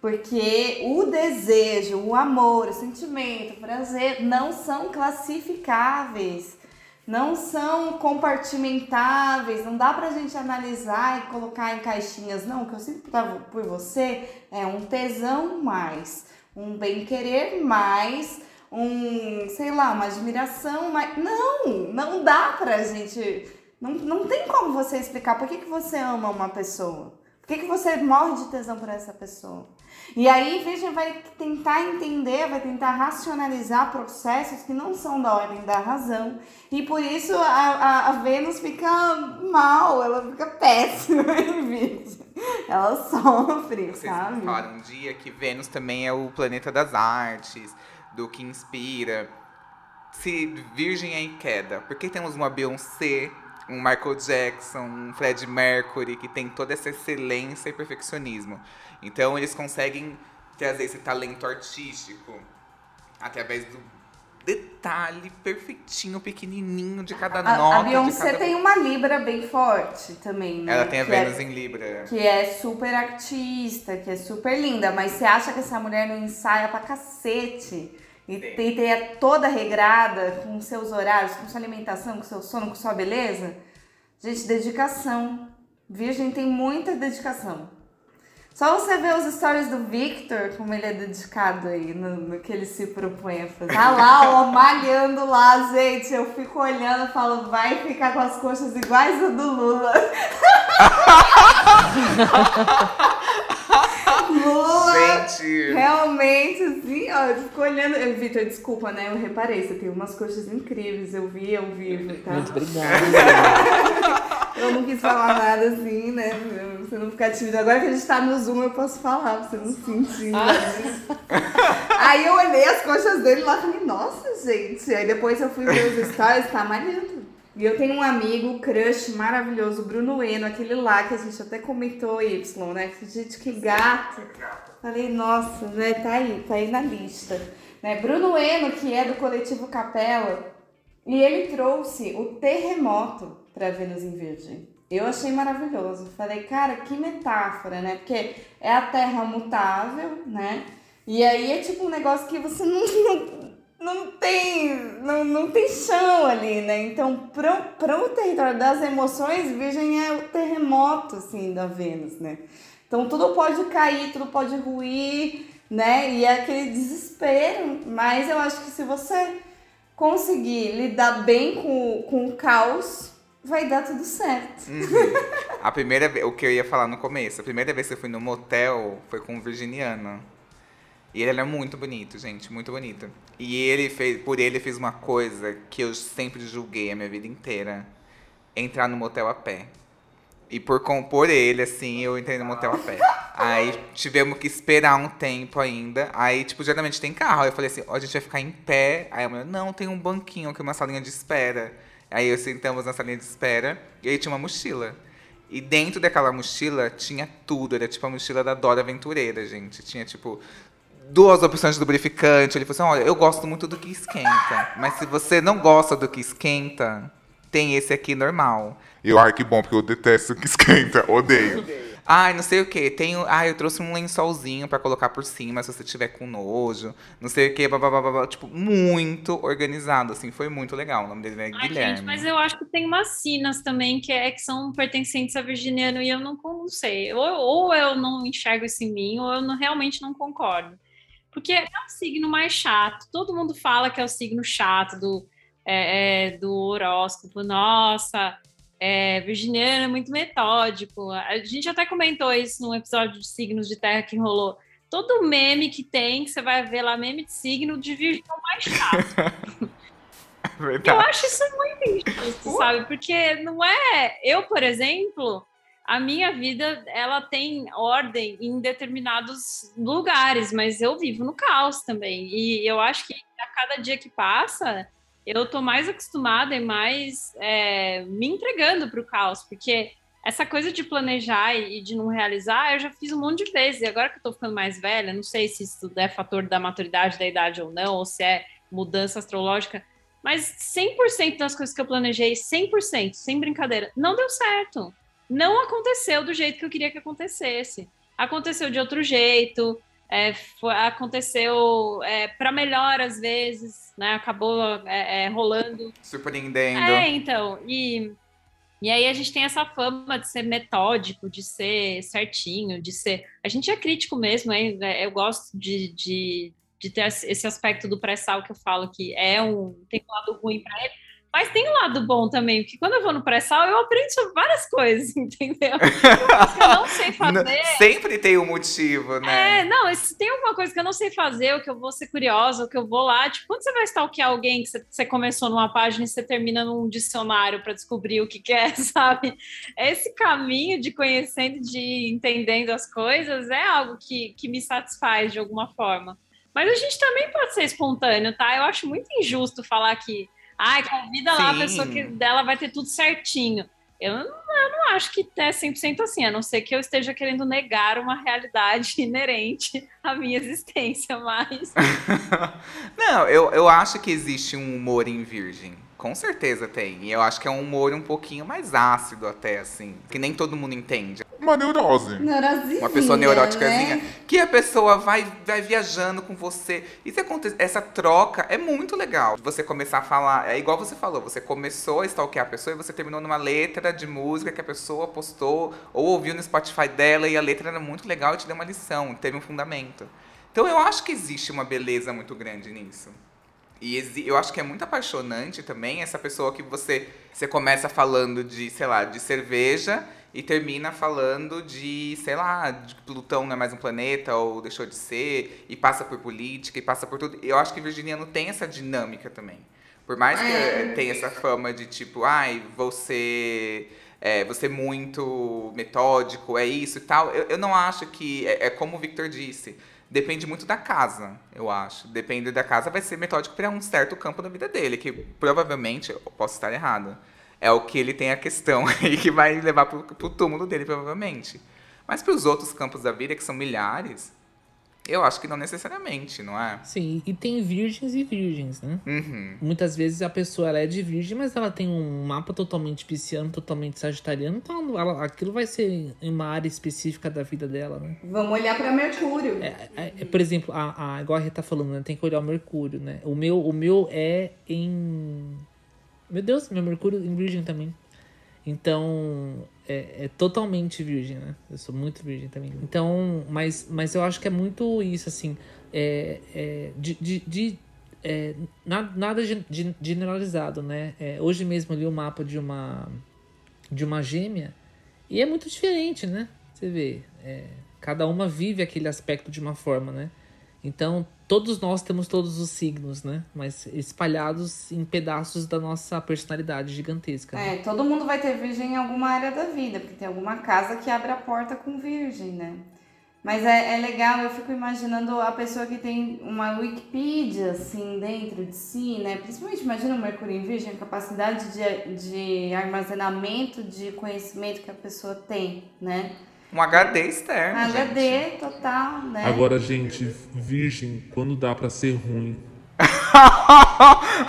Porque o desejo, o amor, o sentimento, o prazer não são classificáveis, não são compartimentáveis, não dá pra gente analisar e colocar em caixinhas. Não, o que eu sinto por você é um tesão mais, um bem-querer mais, um, sei lá, uma admiração mais. Não, não dá pra gente. Não, não tem como você explicar por que, que você ama uma pessoa. Por que, que você morre de tesão por essa pessoa? E aí, Virgem vai tentar entender, vai tentar racionalizar processos que não são da ordem da razão. E por isso a, a, a Vênus fica mal, ela fica péssima <laughs> em Virgem. Ela sofre, Vocês sabe? falaram um dia que Vênus também é o planeta das artes, do que inspira. Se Virgem é em queda, por que temos uma Beyoncé, um Michael Jackson, um Fred Mercury, que tem toda essa excelência e perfeccionismo? Então eles conseguem trazer esse talento artístico através do detalhe perfeitinho, pequenininho de cada A, nota. a Beyoncé cada... tem uma Libra bem forte também, né? Ela tem a Que é- Vênus em Libra. que é super artista, que é super linda, mas você acha que essa mulher não ensaia pra cacete? E tem, é toda regrada com seus horários, com sua alimentação, com seu sono, com sua beleza? Gente, dedicação. Virgem tem muita dedicação. Só você ver os stories do Victor, como ele é dedicado aí no, no que ele se propõe a fazer. Tá lá, ó, malhando lá, gente. Eu fico olhando e falo, vai ficar com as coxas iguais a do Lula. <laughs> Lula, Gente! realmente, assim, ó, eu fico olhando. Vitor, desculpa, né? Eu reparei, você tem umas coxas incríveis, eu vi ao vivo, tá? Muito obrigado. Eu não quis falar nada assim, né? pra Você não ficar tímido. Agora que a gente tá no Zoom, eu posso falar, pra você não sentir. né? <laughs> Aí eu olhei as coxas dele lá e falei, nossa, gente. Aí depois eu fui ver os stories, tá malhando. E eu tenho um amigo, crush maravilhoso, Bruno Eno, aquele lá que a gente até comentou, Y, né? Gente, que gato. Falei, nossa, né? Tá aí, tá aí na lista. Né? Bruno Eno, que é do coletivo Capela, e ele trouxe o terremoto para Vênus em Virgem. Eu achei maravilhoso. Falei, cara, que metáfora, né? Porque é a terra mutável, né? E aí é tipo um negócio que você <laughs> não, não, não tem não, não tem chão ali, né? Então, para o território das emoções, Virgem é o terremoto, assim, da Vênus, né? Então, tudo pode cair, tudo pode ruir, né? E é aquele desespero. Mas eu acho que se você conseguir lidar bem com, com o caos, vai dar tudo certo. A primeira vez, o que eu ia falar no começo, a primeira vez que eu fui no motel foi com um virginiano. E ele era muito bonito, gente, muito bonito. E ele fez, por ele fez uma coisa que eu sempre julguei a minha vida inteira: entrar no motel a pé. E por compor ele, assim, eu entrei no motel a pé. Aí tivemos que esperar um tempo ainda. Aí, tipo, geralmente tem carro. Aí eu falei assim, ó, a gente vai ficar em pé. Aí a mulher, não, tem um banquinho aqui, uma salinha de espera. Aí eu sentamos na salinha de espera e aí tinha uma mochila. E dentro daquela mochila tinha tudo. Era tipo a mochila da Dora Aventureira, gente. Tinha, tipo, duas opções de lubrificante. Ele falou assim, olha, eu gosto muito do que esquenta. Mas se você não gosta do que esquenta, tem esse aqui normal. Eu, ai, que bom, porque eu detesto que esquenta, odeio. Ai, não sei o que. Tenho, ai, eu trouxe um lençolzinho pra colocar por cima se você tiver com nojo. Não sei o que, babá. Tipo, muito organizado, assim. Foi muito legal. O nome dele é Ai, Guilherme. gente, mas eu acho que tem umas sinas também que, é, que são pertencentes a virginiano e eu não, não sei. Ou, ou eu não enxergo isso em mim, ou eu não- realmente não concordo. Porque é o signo mais chato. Todo mundo fala que é o signo chato do, é, é, do horóscopo. Nossa, é, virginiano é muito metódico. A gente até comentou isso num episódio de signos de terra que rolou. Todo meme que tem, que você vai ver lá, meme de signo de virgem é mais chato. <laughs> Eu Verdade. acho isso muito injusto, sabe? Porque não é. Eu, por exemplo, a minha vida ela tem ordem em determinados lugares, mas eu vivo no caos também. E eu acho que a cada dia que passa, eu tô mais acostumada e mais é, me entregando para o caos, porque essa coisa de planejar e de não realizar, eu já fiz um monte de vezes. E agora que eu tô ficando mais velha, não sei se isso é fator da maturidade da idade ou não, ou se é mudança astrológica. Mas 100% das coisas que eu planejei, 100%, sem brincadeira, não deu certo. Não aconteceu do jeito que eu queria que acontecesse. Aconteceu de outro jeito, é, foi- aconteceu para melhor às vezes, né? Acabou é, é, rolando. Surpreendendo. É, então. E, e aí a gente tem essa fama de ser metódico, de ser certinho, de ser. A gente é crítico mesmo, hein? É, eu gosto de, de, de ter esse aspecto do pré-sal que eu falo que é um. tem um lado ruim para ele. Mas tem um lado bom também, porque quando eu vou no pré-sal, eu aprendo sobre várias coisas, <laughs> entendeu? Que eu não sei <laughs> fazer. Sempre tem um motivo, né? É, não, se tem alguma coisa que eu não sei fazer, ou que eu vou ser curiosa, ou que eu vou lá, tipo, quando você vai stalkear alguém que você, você começou numa página e você termina num dicionário para descobrir o que, que é, <laughs> sabe? Esse caminho de conhecendo, de entendendo as coisas, é algo que, que me satisfaz de alguma forma. Mas a gente também pode ser espontâneo, tá? Eu acho muito injusto falar que, ai, convida lá a Sim. pessoa que dela vai ter tudo certinho. Eu não, eu não acho que é 100% assim, a não ser que eu esteja querendo negar uma realidade <laughs> inerente à minha existência, mas... <laughs> Não, eu, eu acho que existe um humor em Virgem. Com certeza tem. E eu acho que é um humor um pouquinho mais ácido até, assim. Que nem todo mundo entende. Uma neurose. Neurosinha, Uma pessoa neuróticazinha. né? Que a pessoa vai, vai viajando com você. E se acontece, essa troca é muito legal. Você começar a falar. É igual você falou. Você começou a stalkear a pessoa e você terminou numa letra de música que a pessoa postou ou ouviu no Spotify dela e a letra era muito legal e te deu uma lição, teve um fundamento. Então eu acho que existe uma beleza muito grande nisso. E eu acho que é muito apaixonante também essa pessoa que você, você começa falando de, sei lá, de cerveja e termina falando de, sei lá, de Plutão não é mais um planeta ou deixou de ser, e passa por política, e passa por tudo. Eu acho que Virginiano tem essa dinâmica também. Por mais que É. eh, tenha essa fama de tipo, ai, você é, você é muito metódico, é isso e tal, eu, eu não acho que, é, é como o Victor disse, depende muito da casa, eu acho. Depende da casa, vai ser metódico para um certo campo da vida dele, que provavelmente, eu posso estar errado, é o que ele tem a questão <laughs> aí que vai levar pro, pro túmulo dele, provavelmente. Mas para os outros campos da vida, que são milhares, eu acho que não necessariamente, não é? Sim, e tem virgens e virgens, né? Uhum. Muitas vezes a pessoa ela é de virgem, mas ela tem um mapa totalmente pisciano, totalmente sagitariano, então ela- aquilo vai ser em uma área específica da vida dela, né? Vamos olhar para Mercúrio. É, é, por exemplo, a, a, igual a Rita tá falando, né? Tem que olhar o Mercúrio, né? O meu, o meu é em. Meu Deus, meu Mercúrio em Virgem também. Então, é, é totalmente virgem, né? Eu sou muito virgem também. Então, mas, mas eu acho que é muito isso, assim. É, é, de, de, de- é, na- nada gen- generalizado, né? É, hoje mesmo eu li o mapa de uma, de uma gêmea e é muito diferente, né? Você vê, é, cada uma vive aquele aspecto de uma forma, né? Então, todos nós temos todos os signos, né? Mas espalhados em pedaços da nossa personalidade gigantesca. né? É, todo mundo vai ter virgem em alguma área da vida, porque tem alguma casa que abre a porta com virgem, né? Mas é, é legal, eu fico imaginando a pessoa que tem uma Wikipedia, assim, dentro de si, né? Principalmente, imagina o Mercúrio em Virgem, a capacidade de, de armazenamento de conhecimento que a pessoa tem, né? Um HD externo. gente. HD total, né? Agora, gente, virgem, quando dá pra ser ruim? <laughs>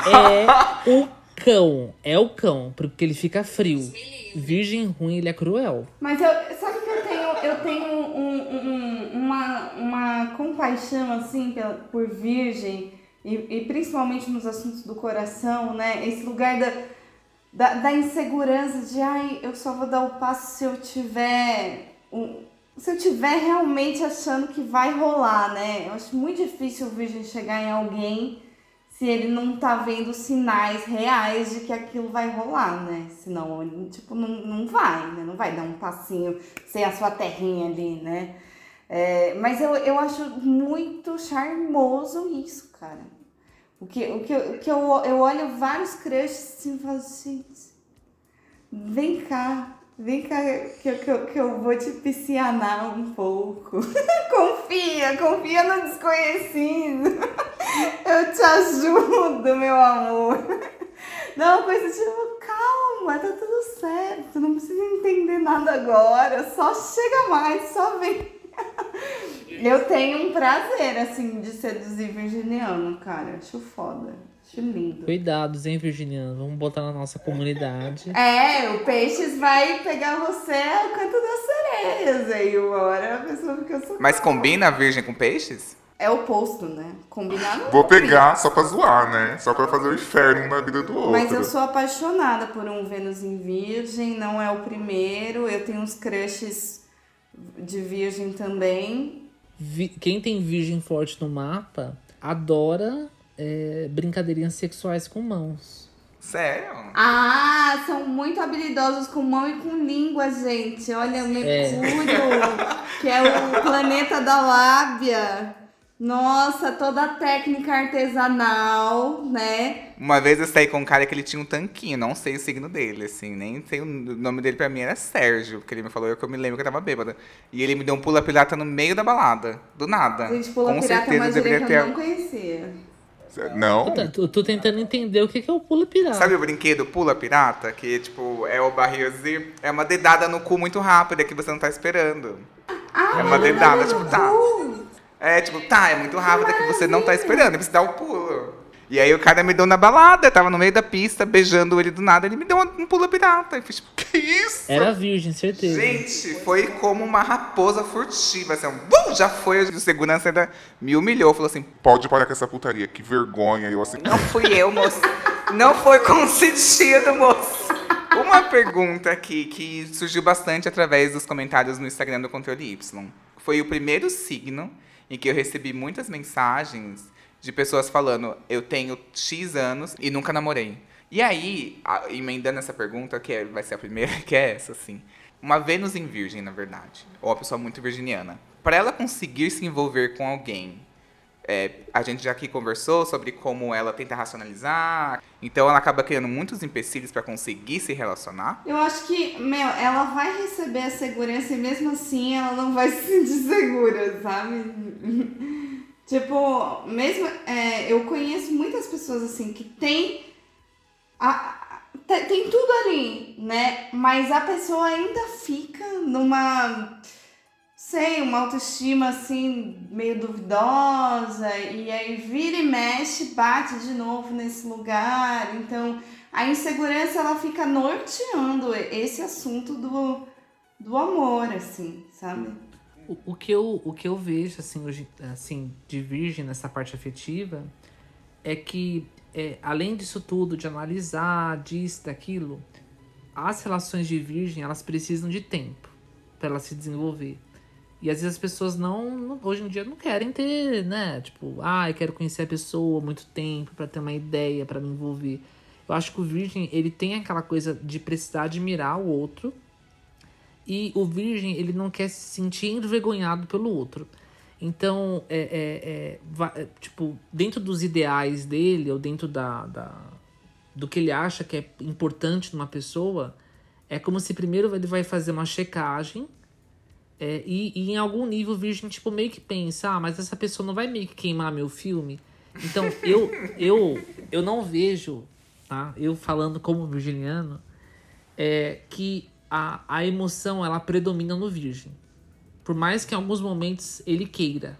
É o cão, é o cão, porque ele fica frio. Virgem ruim, ele é cruel. Mas eu, sabe que eu tenho, eu tenho um- um- uma, uma compaixão, assim, por virgem, e, e principalmente nos assuntos do coração, né? Esse lugar da, da, da insegurança de, ai, eu só vou dar o passo se eu tiver... Se eu tiver realmente achando que vai rolar, né? Eu acho muito difícil o virgem chegar em alguém se ele não tá vendo sinais reais de que aquilo vai rolar, né? Senão, ele, tipo, não, não vai, né? Não vai dar um passinho sem a sua terrinha ali, né? É, mas eu, eu acho muito charmoso isso, cara. O que, o que, o que eu, eu olho vários crushes assim e falo, gente, vem cá, vem cá que, eu- que, eu- que eu vou te piscianar um pouco. <laughs> confia, confia no desconhecido. <laughs> Eu te ajudo, meu amor. Não, coisa tipo, calma, tá tudo certo. Não precisa entender nada agora. Só chega mais, só vem. <laughs> Eu tenho um prazer, assim, de seduzir virginiano, cara. Acho foda. Acho lindo. Cuidados, hein, Virginiano? Vamos botar na nossa comunidade. <laughs> É, o Peixes vai pegar você ao canto das sereias. Aí uma hora a pessoa fica super. Mas combina a virgem com peixes? É oposto, né? Combinar não Vou pegar só pra zoar, né? Só pra fazer o inferno na vida do outro. Mas eu sou apaixonada por um Vênus em Virgem, não é o primeiro. Eu tenho uns crushes de Virgem também. Vi- Quem tem virgem forte no mapa adora é, brincadeirinhas sexuais com mãos. Sério? Ah, são muito habilidosos com mão e com língua, gente. Olha, Mercúrio, que é o planeta da lábia. Nossa, toda a técnica artesanal, né? Uma vez eu saí com um cara que ele tinha um tanquinho, não sei o signo dele, assim, nem sei o nome dele pra mim era Sérgio, porque ele me falou, eu que eu me lembro que eu tava bêbada. E ele me deu um pula pirata no meio da balada, do nada. Gente, pula com pirata é certeza uma eu gíria deveria que eu ter. não conhecia. Não? Puta, tô, tô tentando entender o que é o pulo pirata. Sabe o brinquedo pula pirata? Que, tipo, é o barrilzinho, é uma dedada no cu muito rápida que você não tá esperando. é uma dedada, tipo, tá. É, tipo, tá, é muito rápida que você não tá esperando, e você dá o pulo. E aí o cara me deu na balada, eu tava no meio da pista, beijando ele do nada, ele me deu um pulo pirata. Eu fiz, tipo, que isso? Era virgem, certeza. Gente, foi como uma raposa furtiva, assim, um bum, já foi, o segurança ainda me humilhou, falou assim, Pode parar com essa putaria, que vergonha. Eu assim, não fui eu, moço. Não foi consentido, moço. Uma pergunta aqui que surgiu bastante através dos comentários no Instagram do Controle Y. Foi o primeiro signo em que eu recebi muitas mensagens de pessoas falando: eu tenho X anos e nunca namorei. E aí, a- emendando essa pergunta, que é- vai ser a primeira, <laughs> que é essa, assim. Uma Vênus em Virgem, na verdade. Ou uma pessoa muito virginiana. Para ela conseguir se envolver com alguém é, a gente já aqui conversou sobre como ela tenta racionalizar. Então ela acaba criando muitos empecilhos para conseguir se relacionar. Eu acho que, meu, ela vai receber a segurança e mesmo assim ela não vai se sentir segura, sabe? <laughs> tipo, mesmo. é, eu conheço muitas pessoas assim que tem. A, a- te- tem tudo ali, né? Mas a pessoa ainda fica numa. Sei, uma autoestima assim, meio duvidosa, e aí vira e mexe, bate de novo nesse lugar. Então, a insegurança ela fica norteando esse assunto do, do amor, assim, sabe? O, que eu, o que eu vejo, assim, hoje, assim, de virgem nessa parte afetiva, é que, é, além disso tudo, de analisar, disso, daquilo, as relações de virgem, elas precisam de tempo para elas se desenvolver. E às vezes as pessoas não, hoje em dia, não querem ter, né? Tipo, ah, eu quero conhecer a pessoa muito tempo para ter uma ideia, para me envolver. Eu acho que o virgem, ele tem aquela coisa de precisar admirar o outro, e o virgem, ele não quer se sentir envergonhado pelo outro. Então, é, é, é, é, tipo, dentro dos ideais dele, ou dentro da, da, do que ele acha que é importante numa pessoa, é como se primeiro ele vai fazer uma checagem, é, e, e em algum nível o virgem, tipo, meio que pensa, ah, mas essa pessoa não vai meio que queimar meu filme. Então, <laughs> eu, eu, eu não vejo, tá? Eu falando como virginiano, é que a, a emoção ela predomina no virgem. Por mais que em alguns momentos ele queira.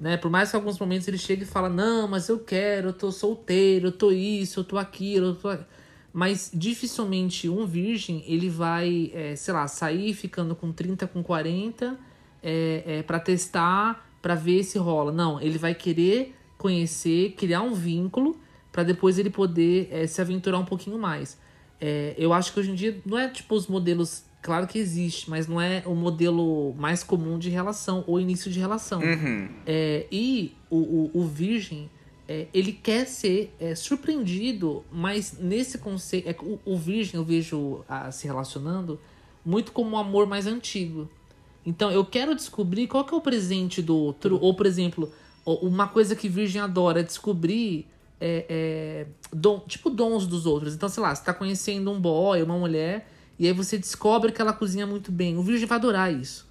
Né? Por mais que em alguns momentos ele chegue e fala, não, mas eu quero, eu tô solteiro, eu tô isso, eu tô aquilo, eu tô... a-". Mas dificilmente um virgem, ele vai, é, sei lá, sair ficando com 30, com 40, é, é, para testar, para ver se rola. Não, ele vai querer conhecer, criar um vínculo, para depois ele poder é, se aventurar um pouquinho mais. É, eu acho que hoje em dia não é tipo os modelos. Claro que existe, mas não é o modelo mais comum de relação ou início de relação. Uhum. É, e o, o, o virgem, é, ele quer ser é, surpreendido, mas nesse conceito. É, o, o virgem eu vejo ah, se relacionando muito como um amor mais antigo. Então eu quero descobrir qual que é o presente do outro. Ou, por exemplo, uma coisa que virgem adora é descobrir. É, é, dom, tipo dons dos outros. Então, sei lá, você tá conhecendo um boy, uma mulher, e aí você descobre que ela cozinha muito bem. O virgem vai adorar isso.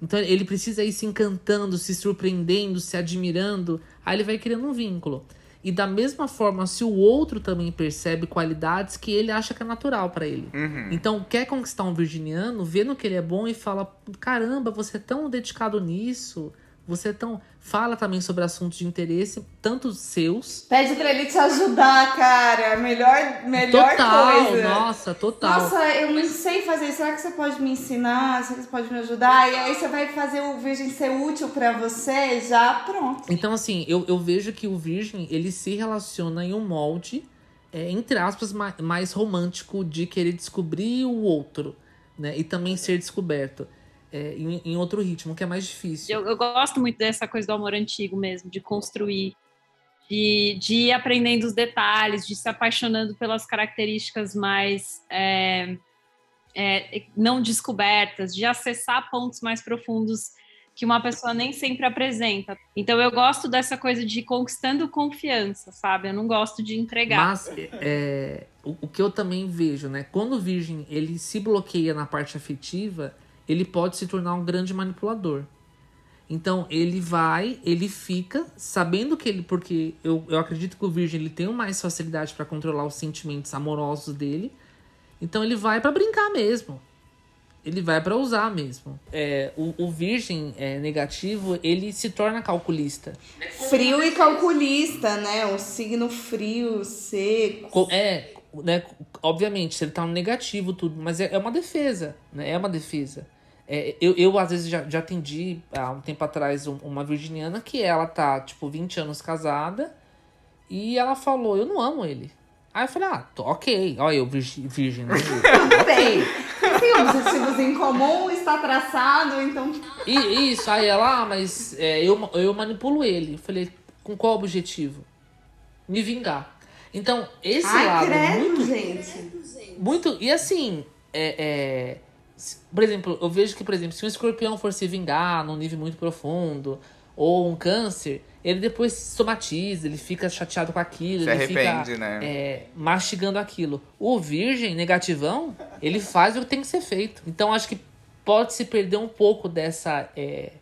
Então ele precisa ir se encantando, se surpreendendo, se admirando. Aí ele vai criando um vínculo. E da mesma forma, se o outro também percebe qualidades que ele acha que é natural pra ele. Uhum. Então, quer conquistar um virginiano, vê no que ele é bom e fala: caramba, você é tão dedicado nisso. Você é tão. Fala também sobre assuntos de interesse, tanto seus. Pede pra ele te ajudar, cara. Melhor, melhor total, coisa. nossa, total. Nossa, eu não sei fazer. Será que você pode me ensinar? Será que você pode me ajudar? E aí você vai fazer o virgem ser útil pra você, já pronto. Então, assim, eu, eu vejo que o virgem, ele se relaciona em um molde, é, entre aspas, ma- mais romântico de querer descobrir o outro, né? E também ser descoberto. É, em, em outro ritmo, que é mais difícil. Eu, eu gosto muito dessa coisa do amor antigo mesmo, de construir, de, de ir aprendendo os detalhes, de se apaixonando pelas características mais é, é, não descobertas, de acessar pontos mais profundos que uma pessoa nem sempre apresenta. Então eu gosto dessa coisa de ir conquistando confiança, sabe? Eu não gosto de entregar. Mas é, o, o que eu também vejo, né? Quando o virgem ele se bloqueia na parte afetiva, ele pode se tornar um grande manipulador. Então ele vai, ele fica sabendo que ele, porque eu, eu acredito que o virgem ele tem mais facilidade para controlar os sentimentos amorosos dele. Então ele vai para brincar mesmo. Ele vai para usar mesmo. É, o, o virgem é, negativo ele se torna calculista. Frio e calculista, né? Um signo frio, seco. Co- É, né? Obviamente, se ele tá no negativo, tudo, mas é, é uma defesa, né? É uma defesa. É, eu, eu, às vezes, já, já atendi há um tempo atrás um- uma virginiana que ela tá, tipo, 20 anos casada e ela falou: Eu não amo ele. Aí eu falei: Ah, tô- ok. Olha, eu virgem, virgem né? <laughs> Bem, tem objetivos em comum, está traçado, então. E isso, aí ela, ah, mas é, eu, eu manipulo ele. Eu falei: Com qual objetivo? Me vingar. Então, esse Ai, lado credo, muito gente. Muito. E assim, é, é, por exemplo, eu vejo que, por exemplo, se um escorpião for se vingar num nível muito profundo, ou um câncer, ele depois se somatiza, ele fica chateado com aquilo, Se ele arrepende, fica né? é, mastigando aquilo. O virgem, negativão, ele faz o que tem que ser feito. Então acho que pode se perder um pouco dessa é,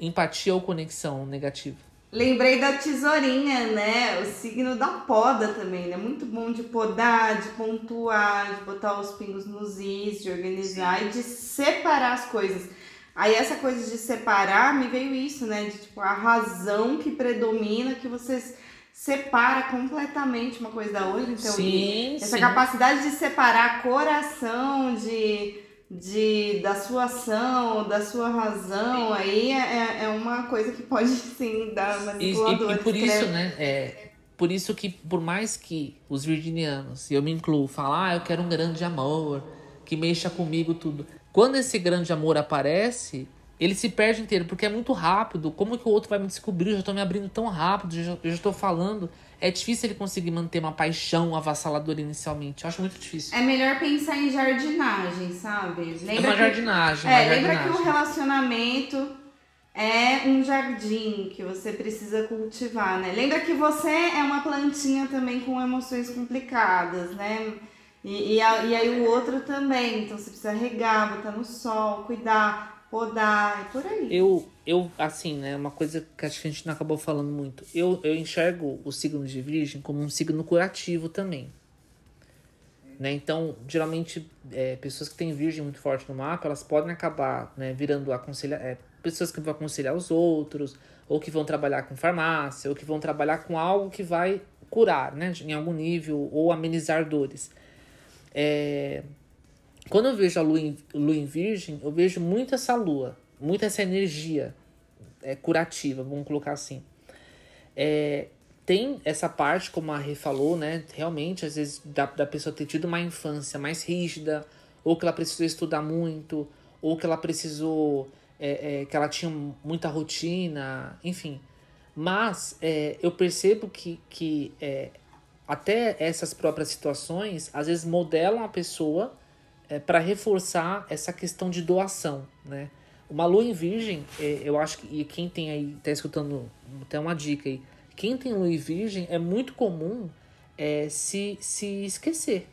empatia ou conexão negativa. Lembrei da tesourinha, né? O signo da poda também, né? Muito bom de podar, de pontuar, de botar os pingos nos is, de organizar e de separar as coisas. Aí essa coisa de separar, me veio isso, né? De tipo, a razão que predomina, que você separa completamente uma coisa da outra. Então, Sim, essa sim. capacidade de separar coração de, de da sua ação, da sua razão, aí é, é uma coisa que pode <laughs> sim dar E, manipulador. e, e por isso, né? É, por isso que, por mais que os virginianos, e eu me incluo, falam, ah, eu quero um grande amor, que mexa comigo tudo. Quando esse grande amor aparece, ele se perde inteiro, porque é muito rápido. Como que o outro vai me descobrir? Eu já tô me abrindo tão rápido, eu já, eu já tô falando. É difícil ele conseguir manter uma paixão avassaladora inicialmente. Eu acho muito difícil. É melhor pensar em jardinagem, sabe? É uma que- jardinagem, É, uma lembra que o jardinagem. relacionamento é um jardim que você precisa cultivar, né? Lembra que você é uma plantinha também com emoções complicadas, né? E, e, a- e aí o outro também. Então você precisa regar, botar no sol, cuidar, podar e por aí. Eu, eu, assim, né, uma coisa que acho que a gente não acabou falando muito. Eu, eu enxergo o signo de virgem como um signo curativo também. Né? Então, geralmente, é, pessoas que têm virgem muito forte no mapa, elas podem acabar né, virando aconselhar, é, pessoas que vão aconselhar os outros, ou que vão trabalhar com farmácia, ou que vão trabalhar com algo que vai curar, né, em algum nível, ou amenizar dores. é, quando eu vejo a lua em, lua em virgem, eu vejo muito essa lua, muito essa energia é, curativa, vamos colocar assim. É, tem essa parte, como a Rê falou, né? Realmente, às vezes, da, da pessoa ter tido uma infância mais rígida, ou que ela precisou estudar muito, ou que ela precisou. É, é, que ela tinha muita rotina, enfim. Mas é, eu percebo que, que é, até essas próprias situações, às vezes, modelam a pessoa é, para reforçar essa questão de doação, né? Uma lua em virgem, é, eu acho que, e quem tem aí, tá escutando, tem uma dica aí, quem tem lua em virgem é muito comum é, se, se esquecer,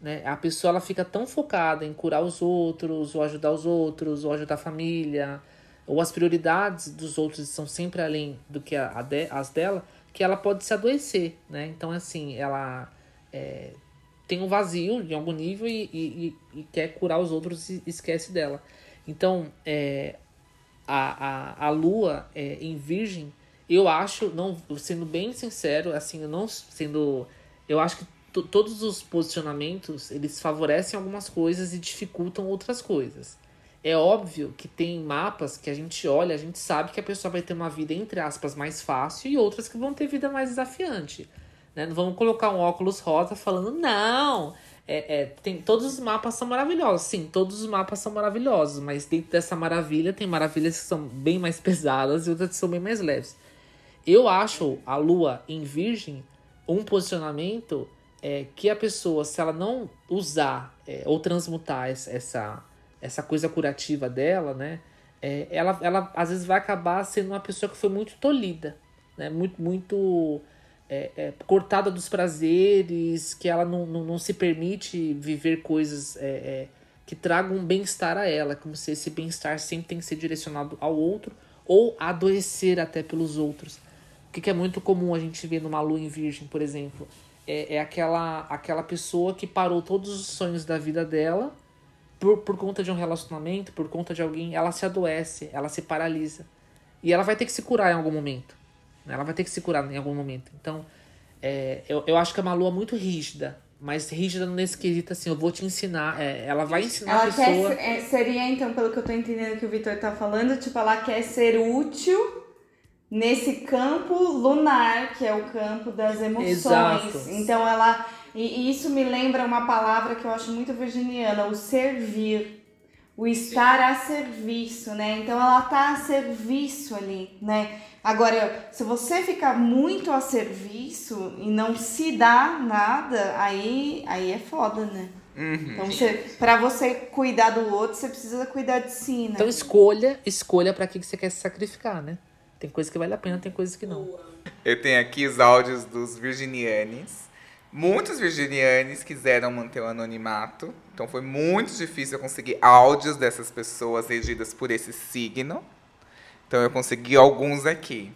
né? A pessoa ela fica tão focada em curar os outros, ou ajudar os outros, ou ajudar a família, ou as prioridades dos outros são sempre além do que a, a de, as dela, que ela pode se adoecer, né? Então, assim, ela é, tem um vazio em algum nível e, e, e, quer curar os outros e esquece dela. Então, é, a, a, a lua é, em virgem, eu acho, não sendo bem sincero, assim, não sendo. Eu acho que todos os posicionamentos eles favorecem algumas coisas e dificultam outras coisas. É óbvio que tem mapas que a gente olha, a gente sabe que a pessoa vai ter uma vida, entre aspas, mais fácil e outras que vão ter vida mais desafiante. Né? Não vamos colocar um óculos rosa falando, não, é, é, tem, todos os mapas são maravilhosos. Sim, todos os mapas são maravilhosos, mas dentro dessa maravilha tem maravilhas que são bem mais pesadas e outras que são bem mais leves. Eu acho a Lua em Virgem um posicionamento é, que a pessoa, se ela não usar é, ou transmutar essa, essa coisa curativa dela, né? É, ela, ela às vezes vai acabar sendo uma pessoa que foi muito tolhida, né? Muito, muito é, é, cortada dos prazeres, que ela não, não, não se permite viver coisas é, é, que tragam um bem-estar a ela, como se esse bem-estar sempre tem que ser direcionado ao outro ou adoecer até pelos outros. O que, que é muito comum a gente ver numa lua em virgem, por exemplo, é, é aquela, aquela pessoa que parou todos os sonhos da vida dela por, por conta de um relacionamento, por conta de alguém, ela se adoece, ela se paralisa. E ela vai ter que se curar em algum momento. Ela vai ter que se curar em algum momento. Então, é, eu, eu acho que é uma lua muito rígida. Mas rígida nesse quesito, assim, eu vou te ensinar. É, ela vai ensinar ela a pessoa. Quer, é, seria, então, pelo que eu tô entendendo que o Vitor tá falando, tipo, ela quer ser útil nesse campo lunar, que é o campo das emoções. Exato. Então ela. E isso me lembra uma palavra que eu acho muito virginiana, o servir o estar a serviço, né? Então ela tá a serviço ali, né? Agora, se você ficar muito a serviço e não se dá nada, aí, aí é foda, né? Uhum. Então, você, pra você cuidar do outro, você precisa cuidar de si, né? Então escolha, escolha para que que você quer se sacrificar, né? Tem coisa que vale a pena, tem coisas que não. Eu tenho aqui os áudios dos virginianes. Muitos virginianes quiseram manter o anonimato, então foi muito difícil eu conseguir áudios dessas pessoas regidas por esse signo. Então eu consegui alguns aqui.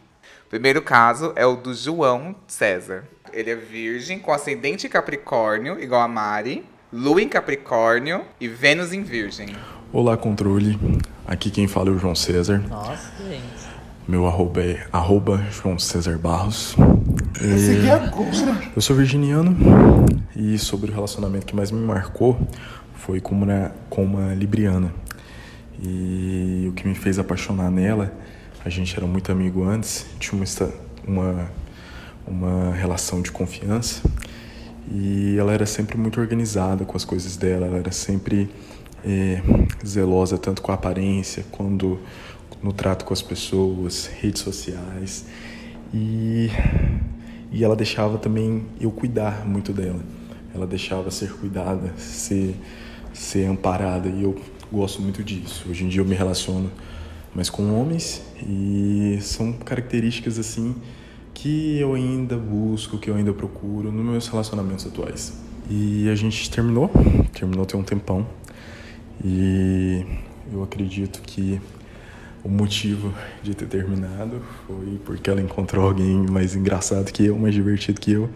O primeiro caso é o do João César. Ele é virgem com ascendente em Capricórnio, igual a Mari, Lua em Capricórnio e Vênus em Virgem. Olá, controle. Aqui quem fala é o João César. Nossa, gente. Meu arroba é arroba João César Barros. E é agora. eu sou virginiano e sobre o relacionamento que mais me marcou foi com uma, com uma libriana. E o que me fez apaixonar nela, a gente era muito amigo antes, tinha uma, uma, relação de confiança e ela era sempre muito organizada com as coisas dela, ela era sempre eh, zelosa tanto com a aparência quanto no trato com as pessoas, redes sociais e, e ela deixava também eu cuidar muito dela. Ela deixava ser cuidada, ser, ser amparada e eu gosto muito disso. Hoje em dia eu me relaciono mais com homens e são características assim que eu ainda busco, que eu ainda procuro nos meus relacionamentos atuais. E a gente terminou, terminou tem um tempão. E eu acredito que o motivo de ter terminado foi porque ela encontrou alguém mais engraçado que eu, mais divertido que eu,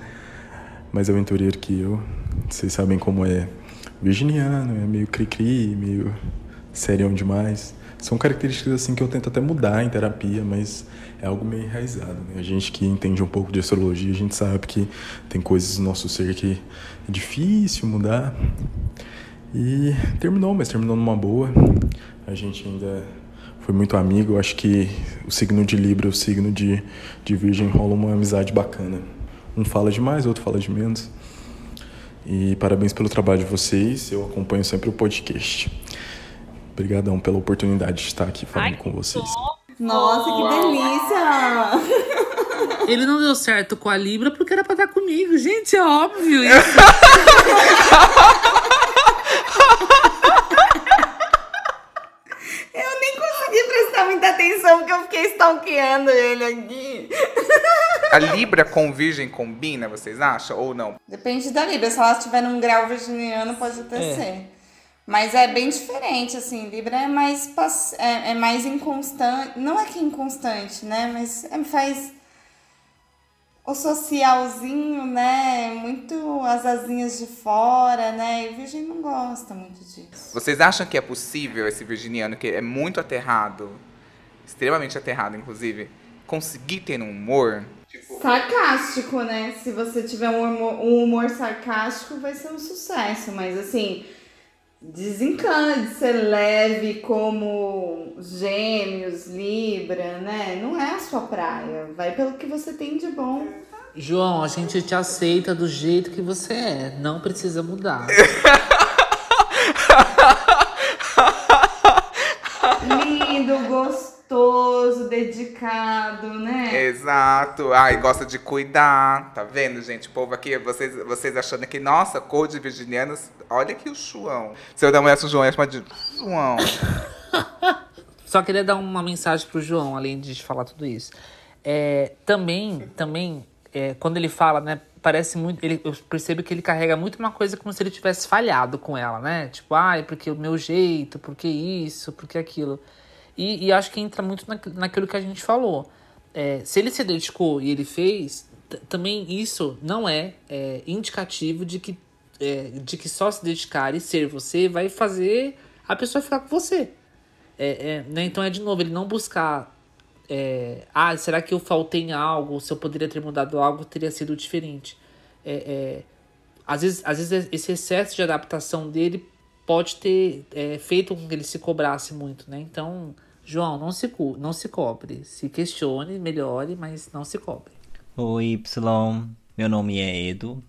mais aventureiro que eu. Vocês sabem como é virginiano, é meio cri-cri, meio serião demais. São características assim que eu tento até mudar em terapia, mas é algo meio enraizado. Né? A gente que entende um pouco de astrologia, a gente sabe que tem coisas no nosso ser que é difícil mudar. E terminou, mas terminou numa boa. A gente ainda foi muito amigo. Eu acho que o signo de Libra e o signo de, de Virgem rola uma amizade bacana. Um fala demais, outro fala de menos. E parabéns pelo trabalho de vocês. Eu acompanho sempre o podcast. Obrigadão pela oportunidade de estar aqui falando Ai, com vocês. Nossa, que delícia! <laughs> Ele não deu certo com a Libra porque era pra estar comigo. Gente, é óbvio isso. <laughs> Eu nem consegui prestar muita atenção porque eu fiquei stalkeando ele aqui. <laughs> A Libra com Virgem combina, vocês acham? Ou não? Depende da Libra. Se ela estiver num grau virginiano, pode até É. ser. Mas é bem diferente, assim. Libra é mais, é, é mais inconstante. Não é que inconstante, né? Mas é- faz o socialzinho, né? Muito as asinhas de fora, né? E Virgem não gosta muito disso. Vocês acham que é possível esse virginiano, que é muito aterrado, extremamente aterrado, inclusive, conseguir ter um humor? Sarcástico, né? Se você tiver um humor, um humor sarcástico, vai ser um sucesso. Mas assim, desencana de ser leve como gêmeos, Libra, né? Não é a sua praia. Vai pelo que você tem de bom. João, a gente te aceita do jeito que você é. Não precisa mudar. <laughs> Lindo, gostoso, dedicado, né? Exato. Ai, gosta de cuidar. Tá vendo, gente? O povo aqui, vocês, vocês achando que, nossa, cor de virginianos. Olha aqui o João. Se eu não o João, ia chamar de João. <laughs> Só queria dar uma mensagem pro João, além de falar tudo isso. É, também, também, é, quando ele fala, né, parece muito. Ele, eu percebo que ele carrega muito uma coisa como se ele tivesse falhado com ela, né? Tipo, ai, porque o meu jeito, porque isso, porque aquilo. E, e acho que entra muito na, naquilo que a gente falou. É, se ele se dedicou e ele fez, também isso não é, é, indicativo de que, é, de que só se dedicar e ser você vai fazer a pessoa ficar com você. É, é, né? Então é de novo, ele não buscar. é, ah, será que eu faltei em algo? Se eu poderia ter mudado algo, teria sido diferente. É, às, vezes, às vezes esse excesso de adaptação dele pode ter feito com que ele se cobrasse muito, né? Então, João, não se, não se cobre. Se questione, melhore, mas não se cobre. Oi, Y. Meu nome é Edo.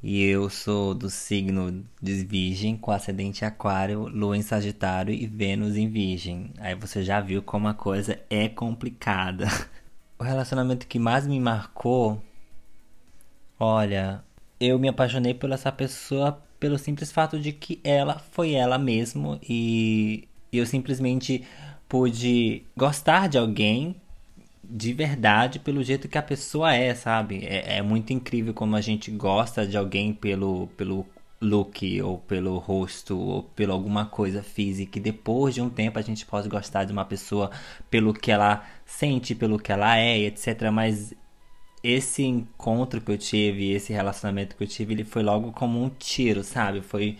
E eu sou do signo de Virgem, com ascendente Aquário, Lua em Sagitário e Vênus em Virgem. Aí você já viu como a coisa é complicada. <laughs> O relacionamento que mais me marcou. Olha, eu me apaixonei por essa pessoa pelo simples fato de que ela foi ela mesmo e eu simplesmente pude gostar de alguém de verdade pelo jeito que a pessoa é, sabe? É, é muito incrível como a gente gosta de alguém pelo, pelo look, ou pelo rosto, ou pela alguma coisa física. E depois de um tempo a gente pode gostar de uma pessoa pelo que ela sente, pelo que ela é, etc. Mas esse encontro que eu tive, esse relacionamento que eu tive, ele foi logo como um tiro, sabe? Foi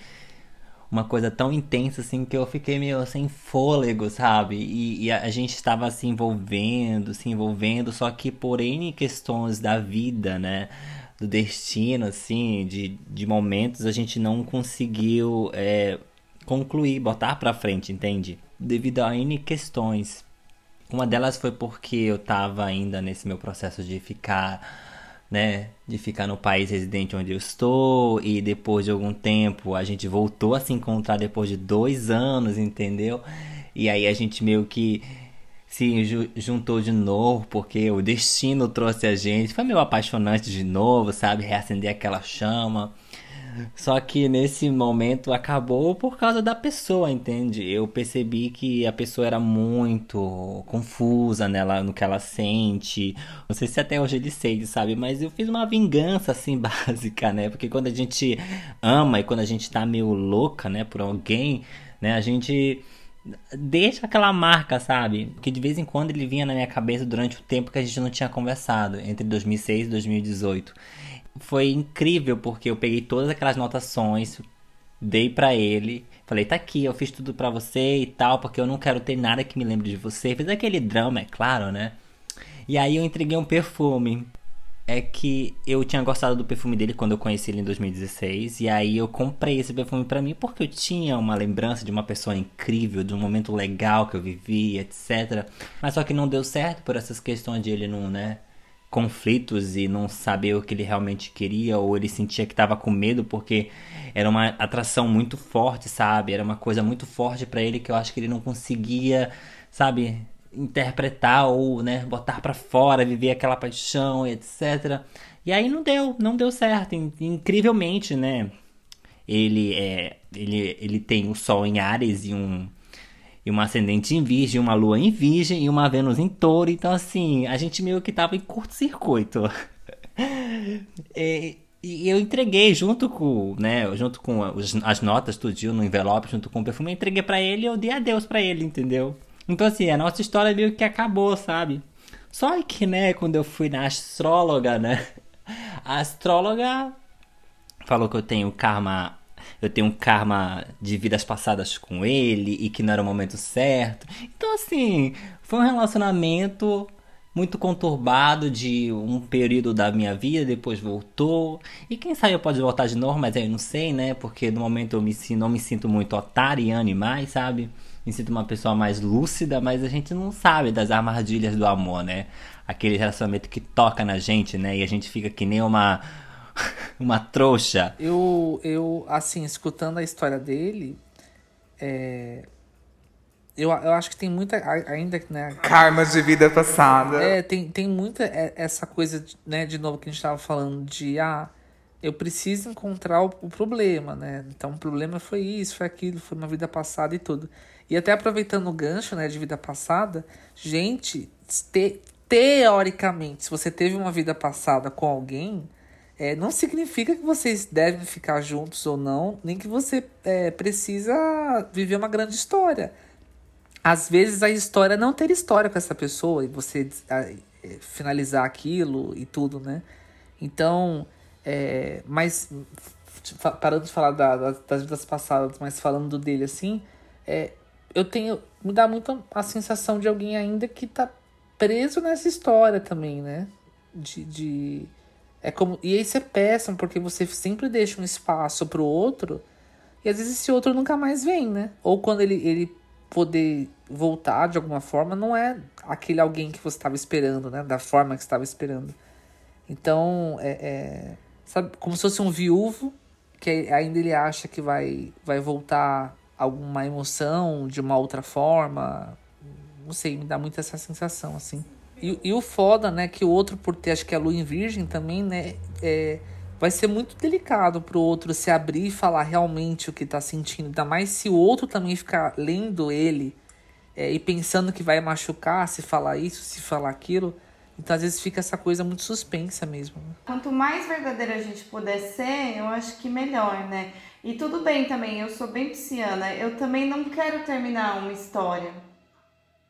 uma coisa tão intensa assim que eu fiquei meio sem fôlego, sabe? E, e a, gente estava se envolvendo, se envolvendo, só que por N questões da vida, né? Do destino, assim, de, de momentos, a gente não conseguiu é, concluir, botar pra frente, entende? Devido a N questões. Uma delas foi porque eu tava ainda nesse meu processo de ficar né, de ficar no país residente onde eu estou e depois de algum tempo a gente voltou a se encontrar depois de dois anos, entendeu? E aí a gente meio que se ju- juntou de novo porque o destino trouxe a gente. Foi meio apaixonante de novo, sabe? Reacender aquela chama. Só que nesse momento acabou por causa da pessoa, entende? Eu percebi que a pessoa era muito confusa nela, no que ela sente. Não sei se até hoje ele sente, sabe? Mas eu fiz uma vingança assim <laughs> básica, né? Porque quando a gente ama e quando a gente tá meio louca, né, por alguém, né, a gente deixa aquela marca, sabe? Que de vez em quando ele vinha na minha cabeça durante o tempo que a gente não tinha conversado, entre 2006 e 2018. Foi incrível porque eu peguei todas aquelas notações, dei pra ele, Falei, tá aqui, eu fiz tudo pra você e tal, porque eu não quero ter nada que me lembre de você. Fiz aquele drama, é claro, né? E aí eu entreguei um perfume. É que eu tinha gostado do perfume dele quando eu conheci ele em 2016. E aí eu comprei esse perfume pra mim porque eu tinha uma lembrança de uma pessoa incrível, de um momento legal que eu vivi, etc. Mas só que não deu certo por essas questões de ele não, né? Conflitos e não saber o que ele realmente queria ou ele sentia que estava com medo porque era uma atração muito forte, sabe? Era uma coisa muito forte para ele que eu acho que ele não conseguia, sabe, interpretar ou, né, botar para fora, viver aquela paixão, etc. E aí não deu, não deu certo, incrivelmente, né? Ele é, ele ele tem o sol em Ares e um e uma ascendente em virgem, uma lua em virgem e uma Vênus em touro. Então, assim, a gente meio que tava em curto-circuito. <laughs> e, e, eu entreguei junto com, né, junto com as notas dia no envelope, junto com o perfume, eu entreguei para ele e eu dei adeus para ele, entendeu? Então, assim, a nossa história meio que acabou, sabe? Só que, né, quando eu fui na astróloga, né, a astróloga falou que eu tenho karma eu tenho um karma de vidas passadas com ele e que não era o momento certo. Então, assim, foi um relacionamento muito conturbado de um período da minha vida, depois voltou. E quem sabe pode voltar de novo, mas aí eu não sei, né? Porque no momento eu me, não me sinto muito otariane mais, sabe? Me sinto uma pessoa mais lúcida, mas a gente não sabe das armadilhas do amor, né? Aquele relacionamento que toca na gente, né? E a gente fica que nem uma <laughs> uma trouxa. Eu, eu, assim, escutando a história dele, é, eu, eu acho que tem muita ainda, né? Karma de vida passada. É, tem, tem muita é, essa coisa, né, de novo que a gente tava falando de ah, eu preciso encontrar o, o, problema, né? Então o problema foi isso, foi aquilo, foi uma vida passada e tudo. E até aproveitando o gancho, né, de vida passada, gente, te, teoricamente, se você teve uma vida passada com alguém, é, não significa que vocês devem ficar juntos ou não, nem que você é, precisa viver uma grande história. Às vezes a história é não ter história com essa pessoa e você é, finalizar aquilo e tudo, né? Então, é, mas parando de falar da, da, das vidas passadas, mas falando dele assim, é, eu tenho. Me dá muito a sensação de alguém ainda que tá preso nessa história também, né? De. de é como e aí você péssimo porque você sempre deixa um espaço pro outro e às vezes esse outro nunca mais vem, né? Ou quando ele, ele poder voltar de alguma forma, não é aquele alguém que você estava esperando, né? Da forma que estava esperando. Então, é, é, sabe, como se fosse um viúvo que ainda ele acha que vai, vai voltar alguma emoção de uma outra forma. Não sei, me dá muito essa sensação, assim. E, e o foda, né, que o outro, por ter, acho que a lua em virgem também, né, é, vai ser muito delicado pro outro se abrir e falar realmente o que tá sentindo. Ainda mais se o outro também ficar lendo ele é, e pensando que vai machucar se falar isso, se falar aquilo. Então, às vezes, fica essa coisa muito suspensa mesmo. Né? Quanto mais verdadeira a gente puder ser, eu acho que melhor, né? E tudo bem também, eu sou bem pisciana, eu também não quero terminar uma história.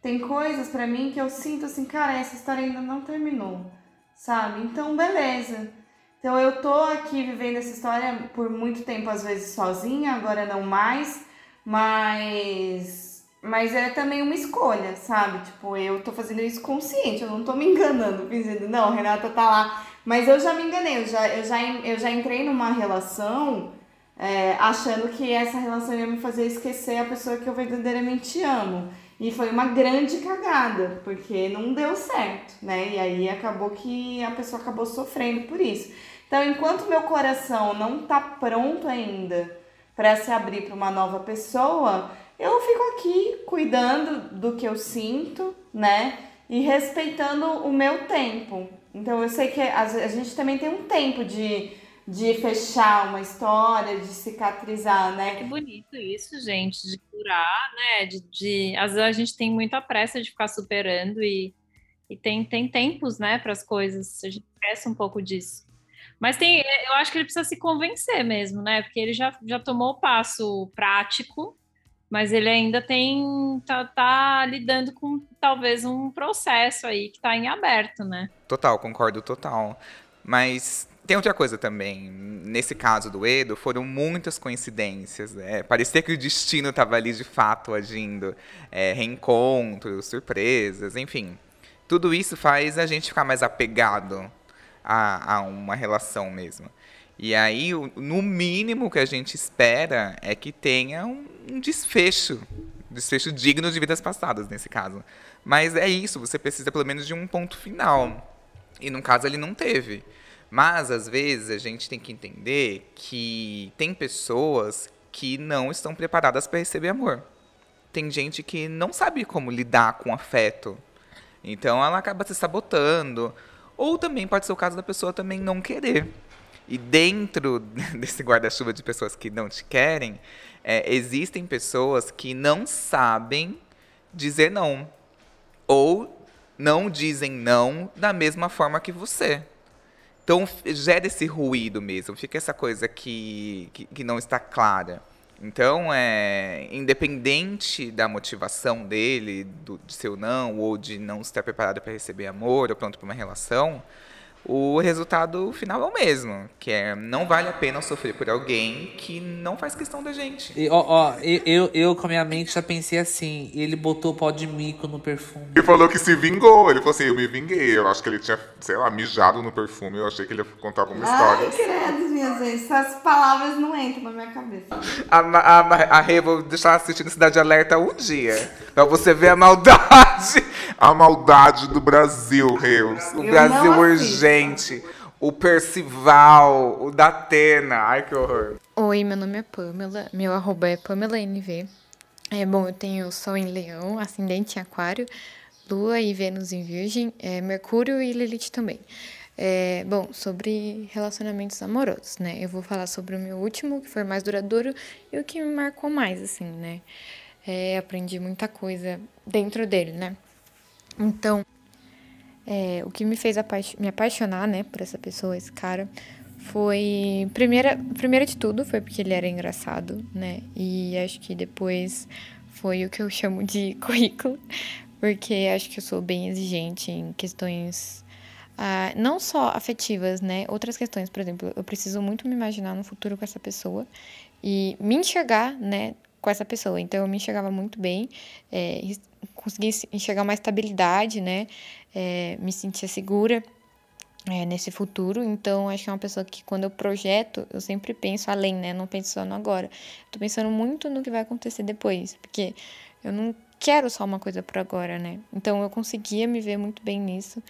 Tem coisas para mim que eu sinto assim, cara, essa história ainda não terminou, sabe? Então, beleza. Então, eu tô aqui vivendo essa história por muito tempo, às vezes sozinha, agora não mais, mas mas é também uma escolha, sabe? Tipo, eu tô fazendo isso consciente, eu não tô me enganando, dizendo, não, Renata tá lá. Mas eu já me enganei, eu já, eu já, eu já entrei numa relação é, achando que essa relação ia me fazer esquecer a pessoa que eu verdadeiramente amo. E foi uma grande cagada, porque não deu certo, né? E aí acabou que a pessoa acabou sofrendo por isso. Então, enquanto meu coração não tá pronto ainda para se abrir para uma nova pessoa, eu fico aqui cuidando do que eu sinto, né? E respeitando o meu tempo. Então, eu sei que a gente também tem um tempo de de fechar uma história, de cicatrizar, né? Que bonito isso, gente, de curar, né? De, de... Às vezes a gente tem muita pressa de ficar superando e, e tem, tem tempos, né, para as coisas. A gente esquece um pouco disso. Mas tem, eu acho que ele precisa se convencer mesmo, né? Porque ele já, já tomou o passo prático, mas ele ainda tem tá, tá lidando com talvez um processo aí que está em aberto, né? Total, concordo total. Mas Tem outra coisa também. Nesse caso do Edo, foram muitas coincidências. É, parecia que o destino estava ali de fato agindo. É, reencontros, surpresas, enfim. Tudo isso faz a gente ficar mais apegado a, a uma relação mesmo. E aí, no mínimo que a gente espera é que tenha um desfecho. Desfecho digno de vidas passadas, nesse caso. Mas é isso, você precisa pelo menos de um ponto final. E no caso ele não teve. Mas às vezes a gente tem que entender que tem pessoas que não estão preparadas para receber amor. Tem gente que não sabe como lidar com afeto. Então ela acaba se sabotando. Ou também pode ser o caso da pessoa também não querer. E dentro <laughs> desse guarda-chuva de pessoas que não te querem, é, existem pessoas que não sabem dizer não. Ou não dizem não da mesma forma que você. Então gera esse ruído mesmo, fica essa coisa que, que, que não está clara. Então, é, independente da motivação dele, do, de seu não, ou de não estar preparado para receber amor, ou pronto para uma relação, o resultado final é o mesmo, que é não vale a pena sofrer por alguém que não faz questão da gente. E, ó, ó, eu, eu, eu com a minha mente já pensei assim, ele botou pó de mico no perfume. Ele falou que se vingou. Ele falou assim: eu me vinguei. Eu acho que ele tinha, sei lá, mijado no perfume. Eu achei que ele ia contar alguma Ai, história. credo, minha gente. Essas palavras não entram na minha cabeça. A, a, a Rê, vou deixar ela assistindo Cidade Alerta um dia, pra você ver a maldade. A maldade do Brasil, Reus. O Eu Brasil urgente. O Percival, o Datena. Ai, que horror. Oi, meu nome é Pamela, meu arroba é PamelaNV. É, bom, eu tenho Sol em Leão, Ascendente em Aquário, Lua e Vênus em Virgem, é, Mercúrio e Lilith também. É, bom, sobre relacionamentos amorosos, né? Eu vou falar sobre o meu último, que foi mais duradouro e o que me marcou mais, assim, né? É, aprendi muita coisa dentro dele, né? Então, é, o que me fez apaix- me apaixonar, né, por essa pessoa, esse cara, foi. Primeira, primeira de tudo, foi porque ele era engraçado, né? E acho que depois foi o que eu chamo de <laughs> currículo, porque acho que eu sou bem exigente em questões. ah, não só afetivas, né? Outras questões, por exemplo, eu preciso muito me imaginar no futuro com essa pessoa e me enxergar, né, com essa pessoa. Então, eu me enxergava muito bem, é, consegui enxergar uma estabilidade, né? É, me sentia segura é, nesse futuro. Então, acho que é uma pessoa que, quando eu projeto, eu sempre penso além, né? Não penso só no agora. Tô pensando muito no que vai acontecer depois, porque eu não quero só uma coisa por agora, né? Então, eu conseguia me ver muito bem nisso.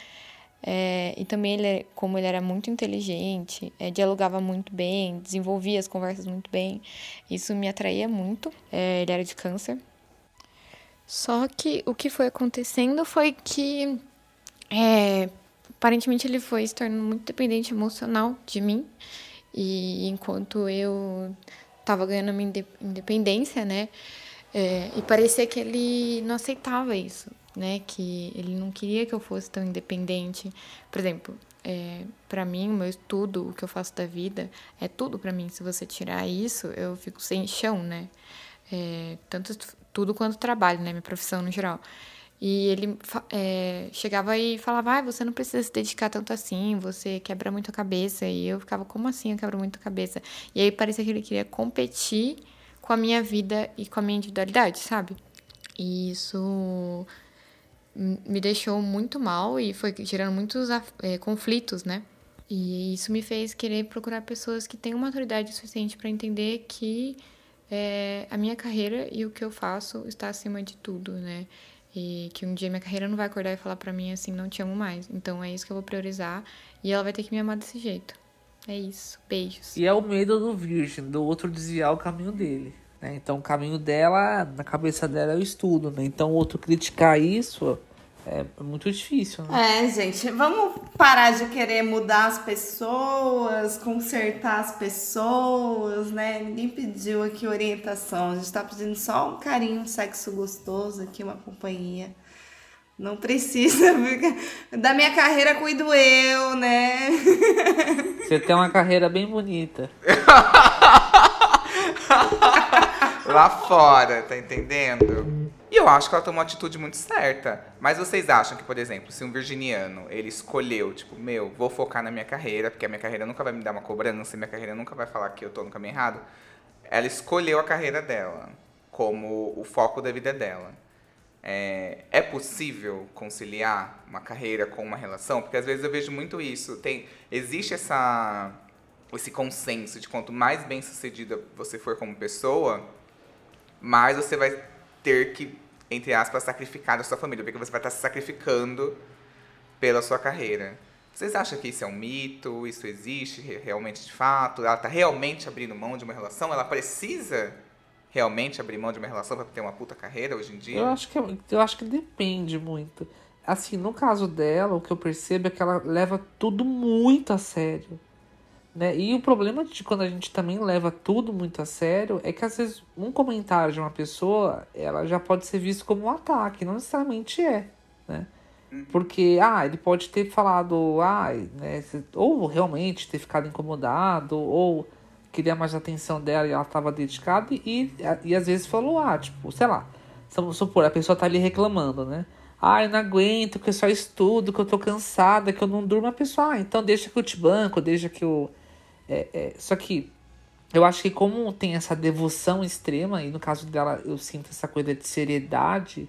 É, e também, ele, como ele era muito inteligente, é, dialogava muito bem, desenvolvia as conversas muito bem, isso me atraía muito. É, ele era de câncer. Só que o que foi acontecendo foi que, é, aparentemente, ele foi se tornando muito dependente emocional de mim. E enquanto eu tava ganhando minha inde- independência, né? é, e parecia que ele não aceitava isso, né? Que ele não queria que eu fosse tão independente. Por exemplo, é, para mim, o meu estudo, o que eu faço da vida, é tudo para mim. Se você tirar isso, eu fico sem chão, né? É, tanto estu- tudo quanto trabalho, né? Minha profissão no geral. E ele é, chegava e falava, ah, você não precisa se dedicar tanto assim, você quebra muito a cabeça. E eu ficava, como assim eu quebro muito a cabeça? E aí parecia que ele queria competir com a minha vida e com a minha individualidade, sabe? E isso me deixou muito mal e foi gerando muitos eh, conflitos, né? E isso me fez querer procurar pessoas que tenham maturidade suficiente para entender que eh, a minha carreira e o que eu faço está acima de tudo, né? E que um dia minha carreira não vai acordar e falar pra mim assim, não te amo mais. Então é isso que eu vou priorizar e ela vai ter que me amar desse jeito. É isso. Beijos. E é o medo do virgem, do outro desviar o caminho dele. Né? Então o caminho dela, na cabeça dela, é o estudo, né? Então o outro criticar isso é muito difícil, né? É, gente, vamos parar de querer mudar as pessoas, consertar as pessoas, né? Ninguém pediu aqui orientação, a gente tá pedindo só um carinho, um sexo gostoso aqui, uma companhia. Não precisa. <laughs> Da minha carreira cuido eu, né? Você tem uma carreira bem bonita. <laughs> Lá fora, tá entendendo? E eu acho que ela tomou uma atitude muito certa. Mas vocês acham que, por exemplo, se um virginiano, ele escolheu, tipo, meu, vou focar na minha carreira, porque a minha carreira nunca vai me dar uma cobrança, minha carreira nunca vai falar que eu tô no caminho errado. Ela escolheu a carreira dela como o foco da vida dela. É, é possível conciliar uma carreira com uma relação? Porque às vezes eu vejo muito isso. Tem, existe essa, esse consenso de quanto mais bem sucedida você for como pessoa, mais você vai ter que, entre aspas, sacrificar da sua família, porque você vai estar se sacrificando pela sua carreira. Vocês acham que isso é um mito? Isso existe realmente de fato? Ela está realmente abrindo mão de uma relação? Ela precisa realmente abrir mão de uma relação para ter uma puta carreira hoje em dia? Eu acho que, é, eu acho que depende muito. Assim, no caso dela, o que eu percebo é que ela leva tudo muito a sério. Né? E o problema de quando a gente também leva tudo muito a sério é que às vezes um comentário de uma pessoa ela já pode ser visto como um ataque, não necessariamente é. Né? Porque, ah, ele pode ter falado, ah, né, ou realmente ter ficado incomodado, ou queria mais atenção dela e ela estava dedicada, e, e às vezes falou, ah, tipo, sei lá, vamos supor, a pessoa tá ali reclamando, né? Ah, eu não aguento, que eu só estudo, que eu tô cansada, que eu não durmo. A pessoa, ah, então deixa que eu te banco, deixa que eu. É, é, só que eu acho que como tem essa devoção extrema, e no caso dela eu sinto essa coisa de seriedade,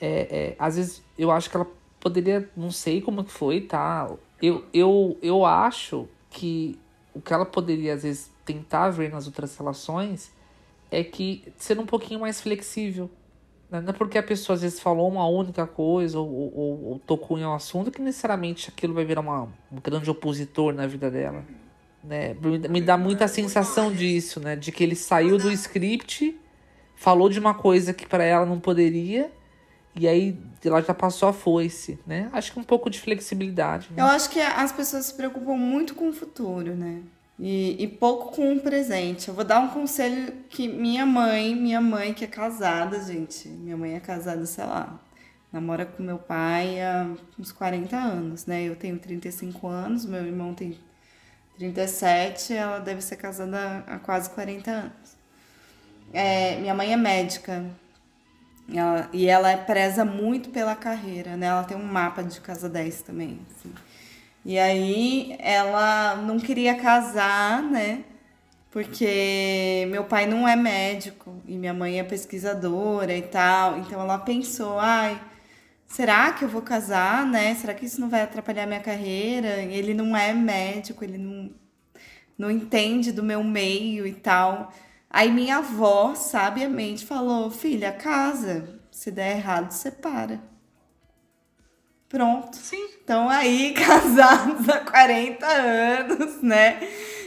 é, é, às vezes eu acho que ela poderia, não sei como que foi, tá? Eu, eu, eu acho que o que ela poderia às vezes tentar ver nas outras relações é que ser um pouquinho mais flexível. Né? Não é porque a pessoa às vezes falou uma única coisa ou, ou, ou tocou em um assunto que necessariamente aquilo vai virar uma, um grande opositor na vida dela. Né? Me dá muita sensação disso, né? De que ele saiu do script, falou de uma coisa que para ela não poderia, e aí ela já passou a foice, né? Acho que um pouco de flexibilidade. Né? Eu acho que as pessoas se preocupam muito com o futuro, né? E, e, pouco com o presente. Eu vou dar um conselho que minha mãe, minha mãe que é casada, gente, minha mãe é casada, sei lá, namora com meu pai há uns 40 anos, né? Eu tenho 35 anos, meu irmão tem 37, ela deve ser casada há quase 40 anos. É, minha mãe é médica ela, e ela preza muito pela carreira, né? Ela tem um mapa de casa 10 também, assim. E aí ela não queria casar, né? Porque meu pai não é médico e minha mãe é pesquisadora e tal. Então ela pensou, ai, será que eu vou casar, né? Será que isso não vai atrapalhar minha carreira? Ele não é médico, ele não, não entende do meu meio e tal. Aí minha avó, sabiamente, falou: filha, casa. Se der errado, separa. Pronto. Sim. Então aí, <laughs> casados há 40 anos, né?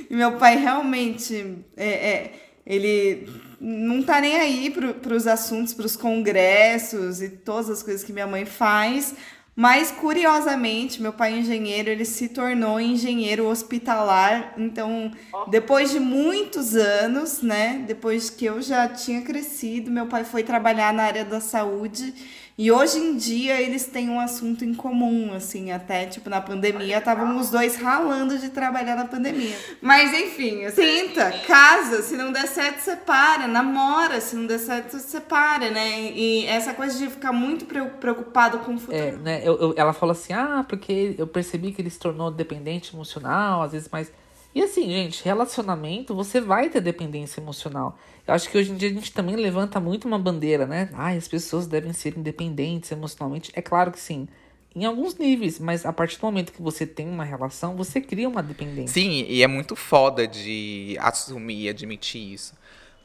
E meu pai realmente, é, é ele não tá nem aí para os assuntos, para os congressos e todas as coisas que minha mãe faz. Mas curiosamente, meu pai é engenheiro, ele se tornou engenheiro hospitalar. Então, depois de muitos anos, né, depois que eu já tinha crescido, meu pai foi trabalhar na área da saúde e hoje em dia eles têm um assunto em comum, assim, até tipo na pandemia estavam os dois ralando de trabalhar na pandemia. Mas enfim, tenta, casa, se não der certo, separa, namora, se não der certo, separa, né? E essa coisa de ficar muito preocupado com o futuro. É, né? Eu, eu, ela falou assim: ah, porque eu percebi que ele se tornou dependente emocional, às vezes mais. E assim, gente, relacionamento, você vai ter dependência emocional. Eu acho que hoje em dia a gente também levanta muito uma bandeira, né? Ah, as pessoas devem ser independentes emocionalmente. É claro que sim. Em alguns níveis, mas a partir do momento que você tem uma relação, você cria uma dependência. Sim, e é muito foda de assumir e admitir isso.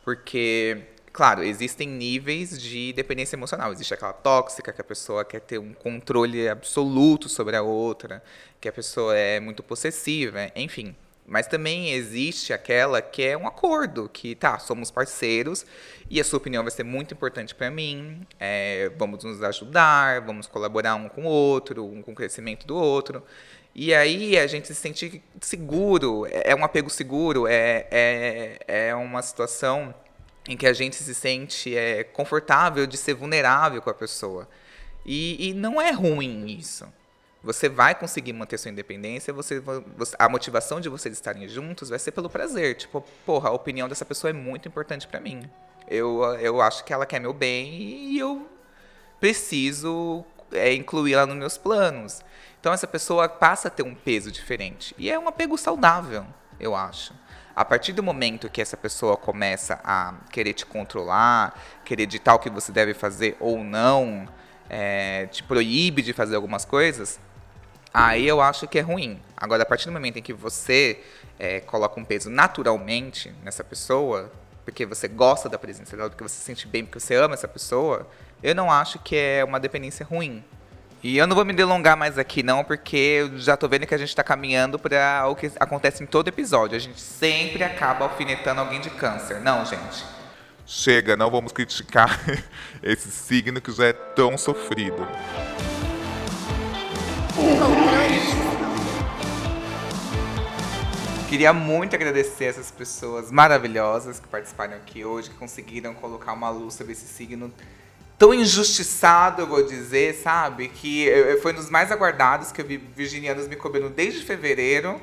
Porque, claro, existem níveis de dependência emocional. Existe aquela tóxica, que a pessoa quer ter um controle absoluto sobre a outra, que a pessoa é muito possessiva, enfim. Mas também existe aquela que é um acordo, que tá, somos parceiros e a sua opinião vai ser muito importante para mim. É, vamos nos ajudar, vamos colaborar um com o outro, um com o crescimento do outro. E aí a gente se sente seguro, é, é um apego seguro, é, é, é uma situação em que a gente se sente é, confortável de ser vulnerável com a pessoa. E, e não é ruim isso. Você vai conseguir manter sua independência, você, você, a motivação de vocês estarem juntos vai ser pelo prazer. Tipo, porra, a opinião dessa pessoa é muito importante para mim. Eu, eu acho que ela quer meu bem e eu preciso é, incluí-la nos meus planos. Então essa pessoa passa a ter um peso diferente. E é um apego saudável, eu acho. A partir do momento que essa pessoa começa a querer te controlar, querer ditar o que você deve fazer ou não, é, te proíbe de fazer algumas coisas, aí eu acho que é ruim. Agora, a partir do momento em que você é, coloca um peso naturalmente nessa pessoa, porque você gosta da presença dela, porque você se sente bem, porque você ama essa pessoa, eu não acho que é uma dependência ruim. E eu não vou me delongar mais aqui, não, porque eu já tô vendo que a gente tá caminhando para o que acontece em todo episódio. A gente sempre acaba alfinetando alguém de câncer. Não, gente. Chega, não vamos criticar <laughs> esse signo que já é tão sofrido. Queria muito agradecer essas pessoas maravilhosas que participaram aqui hoje, que conseguiram colocar uma luz sobre esse signo tão injustiçado, eu vou dizer, sabe? Que foi um dos mais aguardados que eu vi virginianos me cobrando desde fevereiro,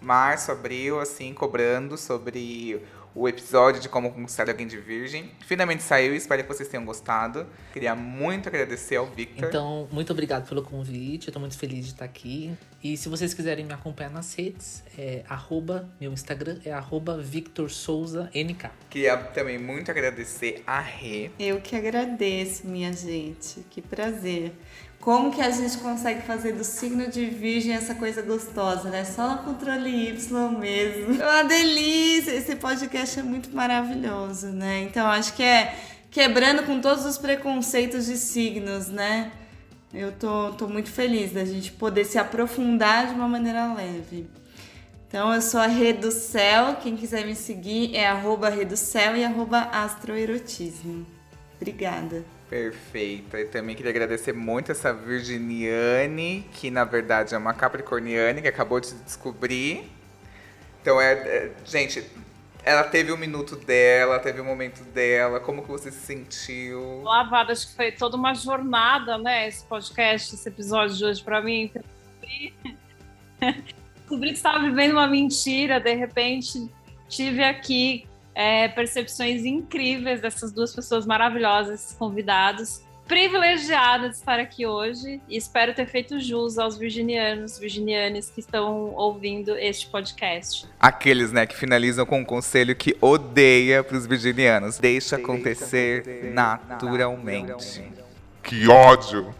março, abril, assim, cobrando sobre o episódio de como conquistar alguém de virgem. Finalmente saiu, espero que vocês tenham gostado. Queria muito agradecer ao Victor. Então, muito obrigado pelo convite. Eu tô muito feliz de estar aqui. E se vocês quiserem me acompanhar nas redes, é arroba, meu Instagram é arroba Victor Souza NK. Queria também muito agradecer a Rê. Eu que agradeço, minha gente. Que prazer. Como que a gente consegue fazer do signo de virgem essa coisa gostosa, né? Só no controle Y mesmo. É uma delícia! Esse podcast é muito maravilhoso, né? Então acho que é quebrando com todos os preconceitos de signos, né? Eu tô, tô muito feliz da gente poder se aprofundar de uma maneira leve. Então eu sou a Rede do Céu, quem quiser me seguir é arroba Céu e arroba astroerotismo. Obrigada. Perfeita. E também queria agradecer muito essa Virginiane, que na verdade é uma Capricorniane, que acabou de descobrir. Então é, é, Gente, ela teve o um minuto dela, teve o um momento dela. Como que você se sentiu? Lavada, acho que foi toda uma jornada, né? Esse podcast, esse episódio de hoje para mim. <laughs> Descobri... Que estava vivendo uma mentira, de repente tive aqui é, percepções incríveis dessas duas pessoas maravilhosas, esses convidados. Privilegiada de estar aqui hoje e espero ter feito jus aos virginianos, virginianes que estão ouvindo este podcast. Aqueles, né, que finalizam com um conselho que odeia para os virginianos: deixa acontecer naturalmente. Que ódio!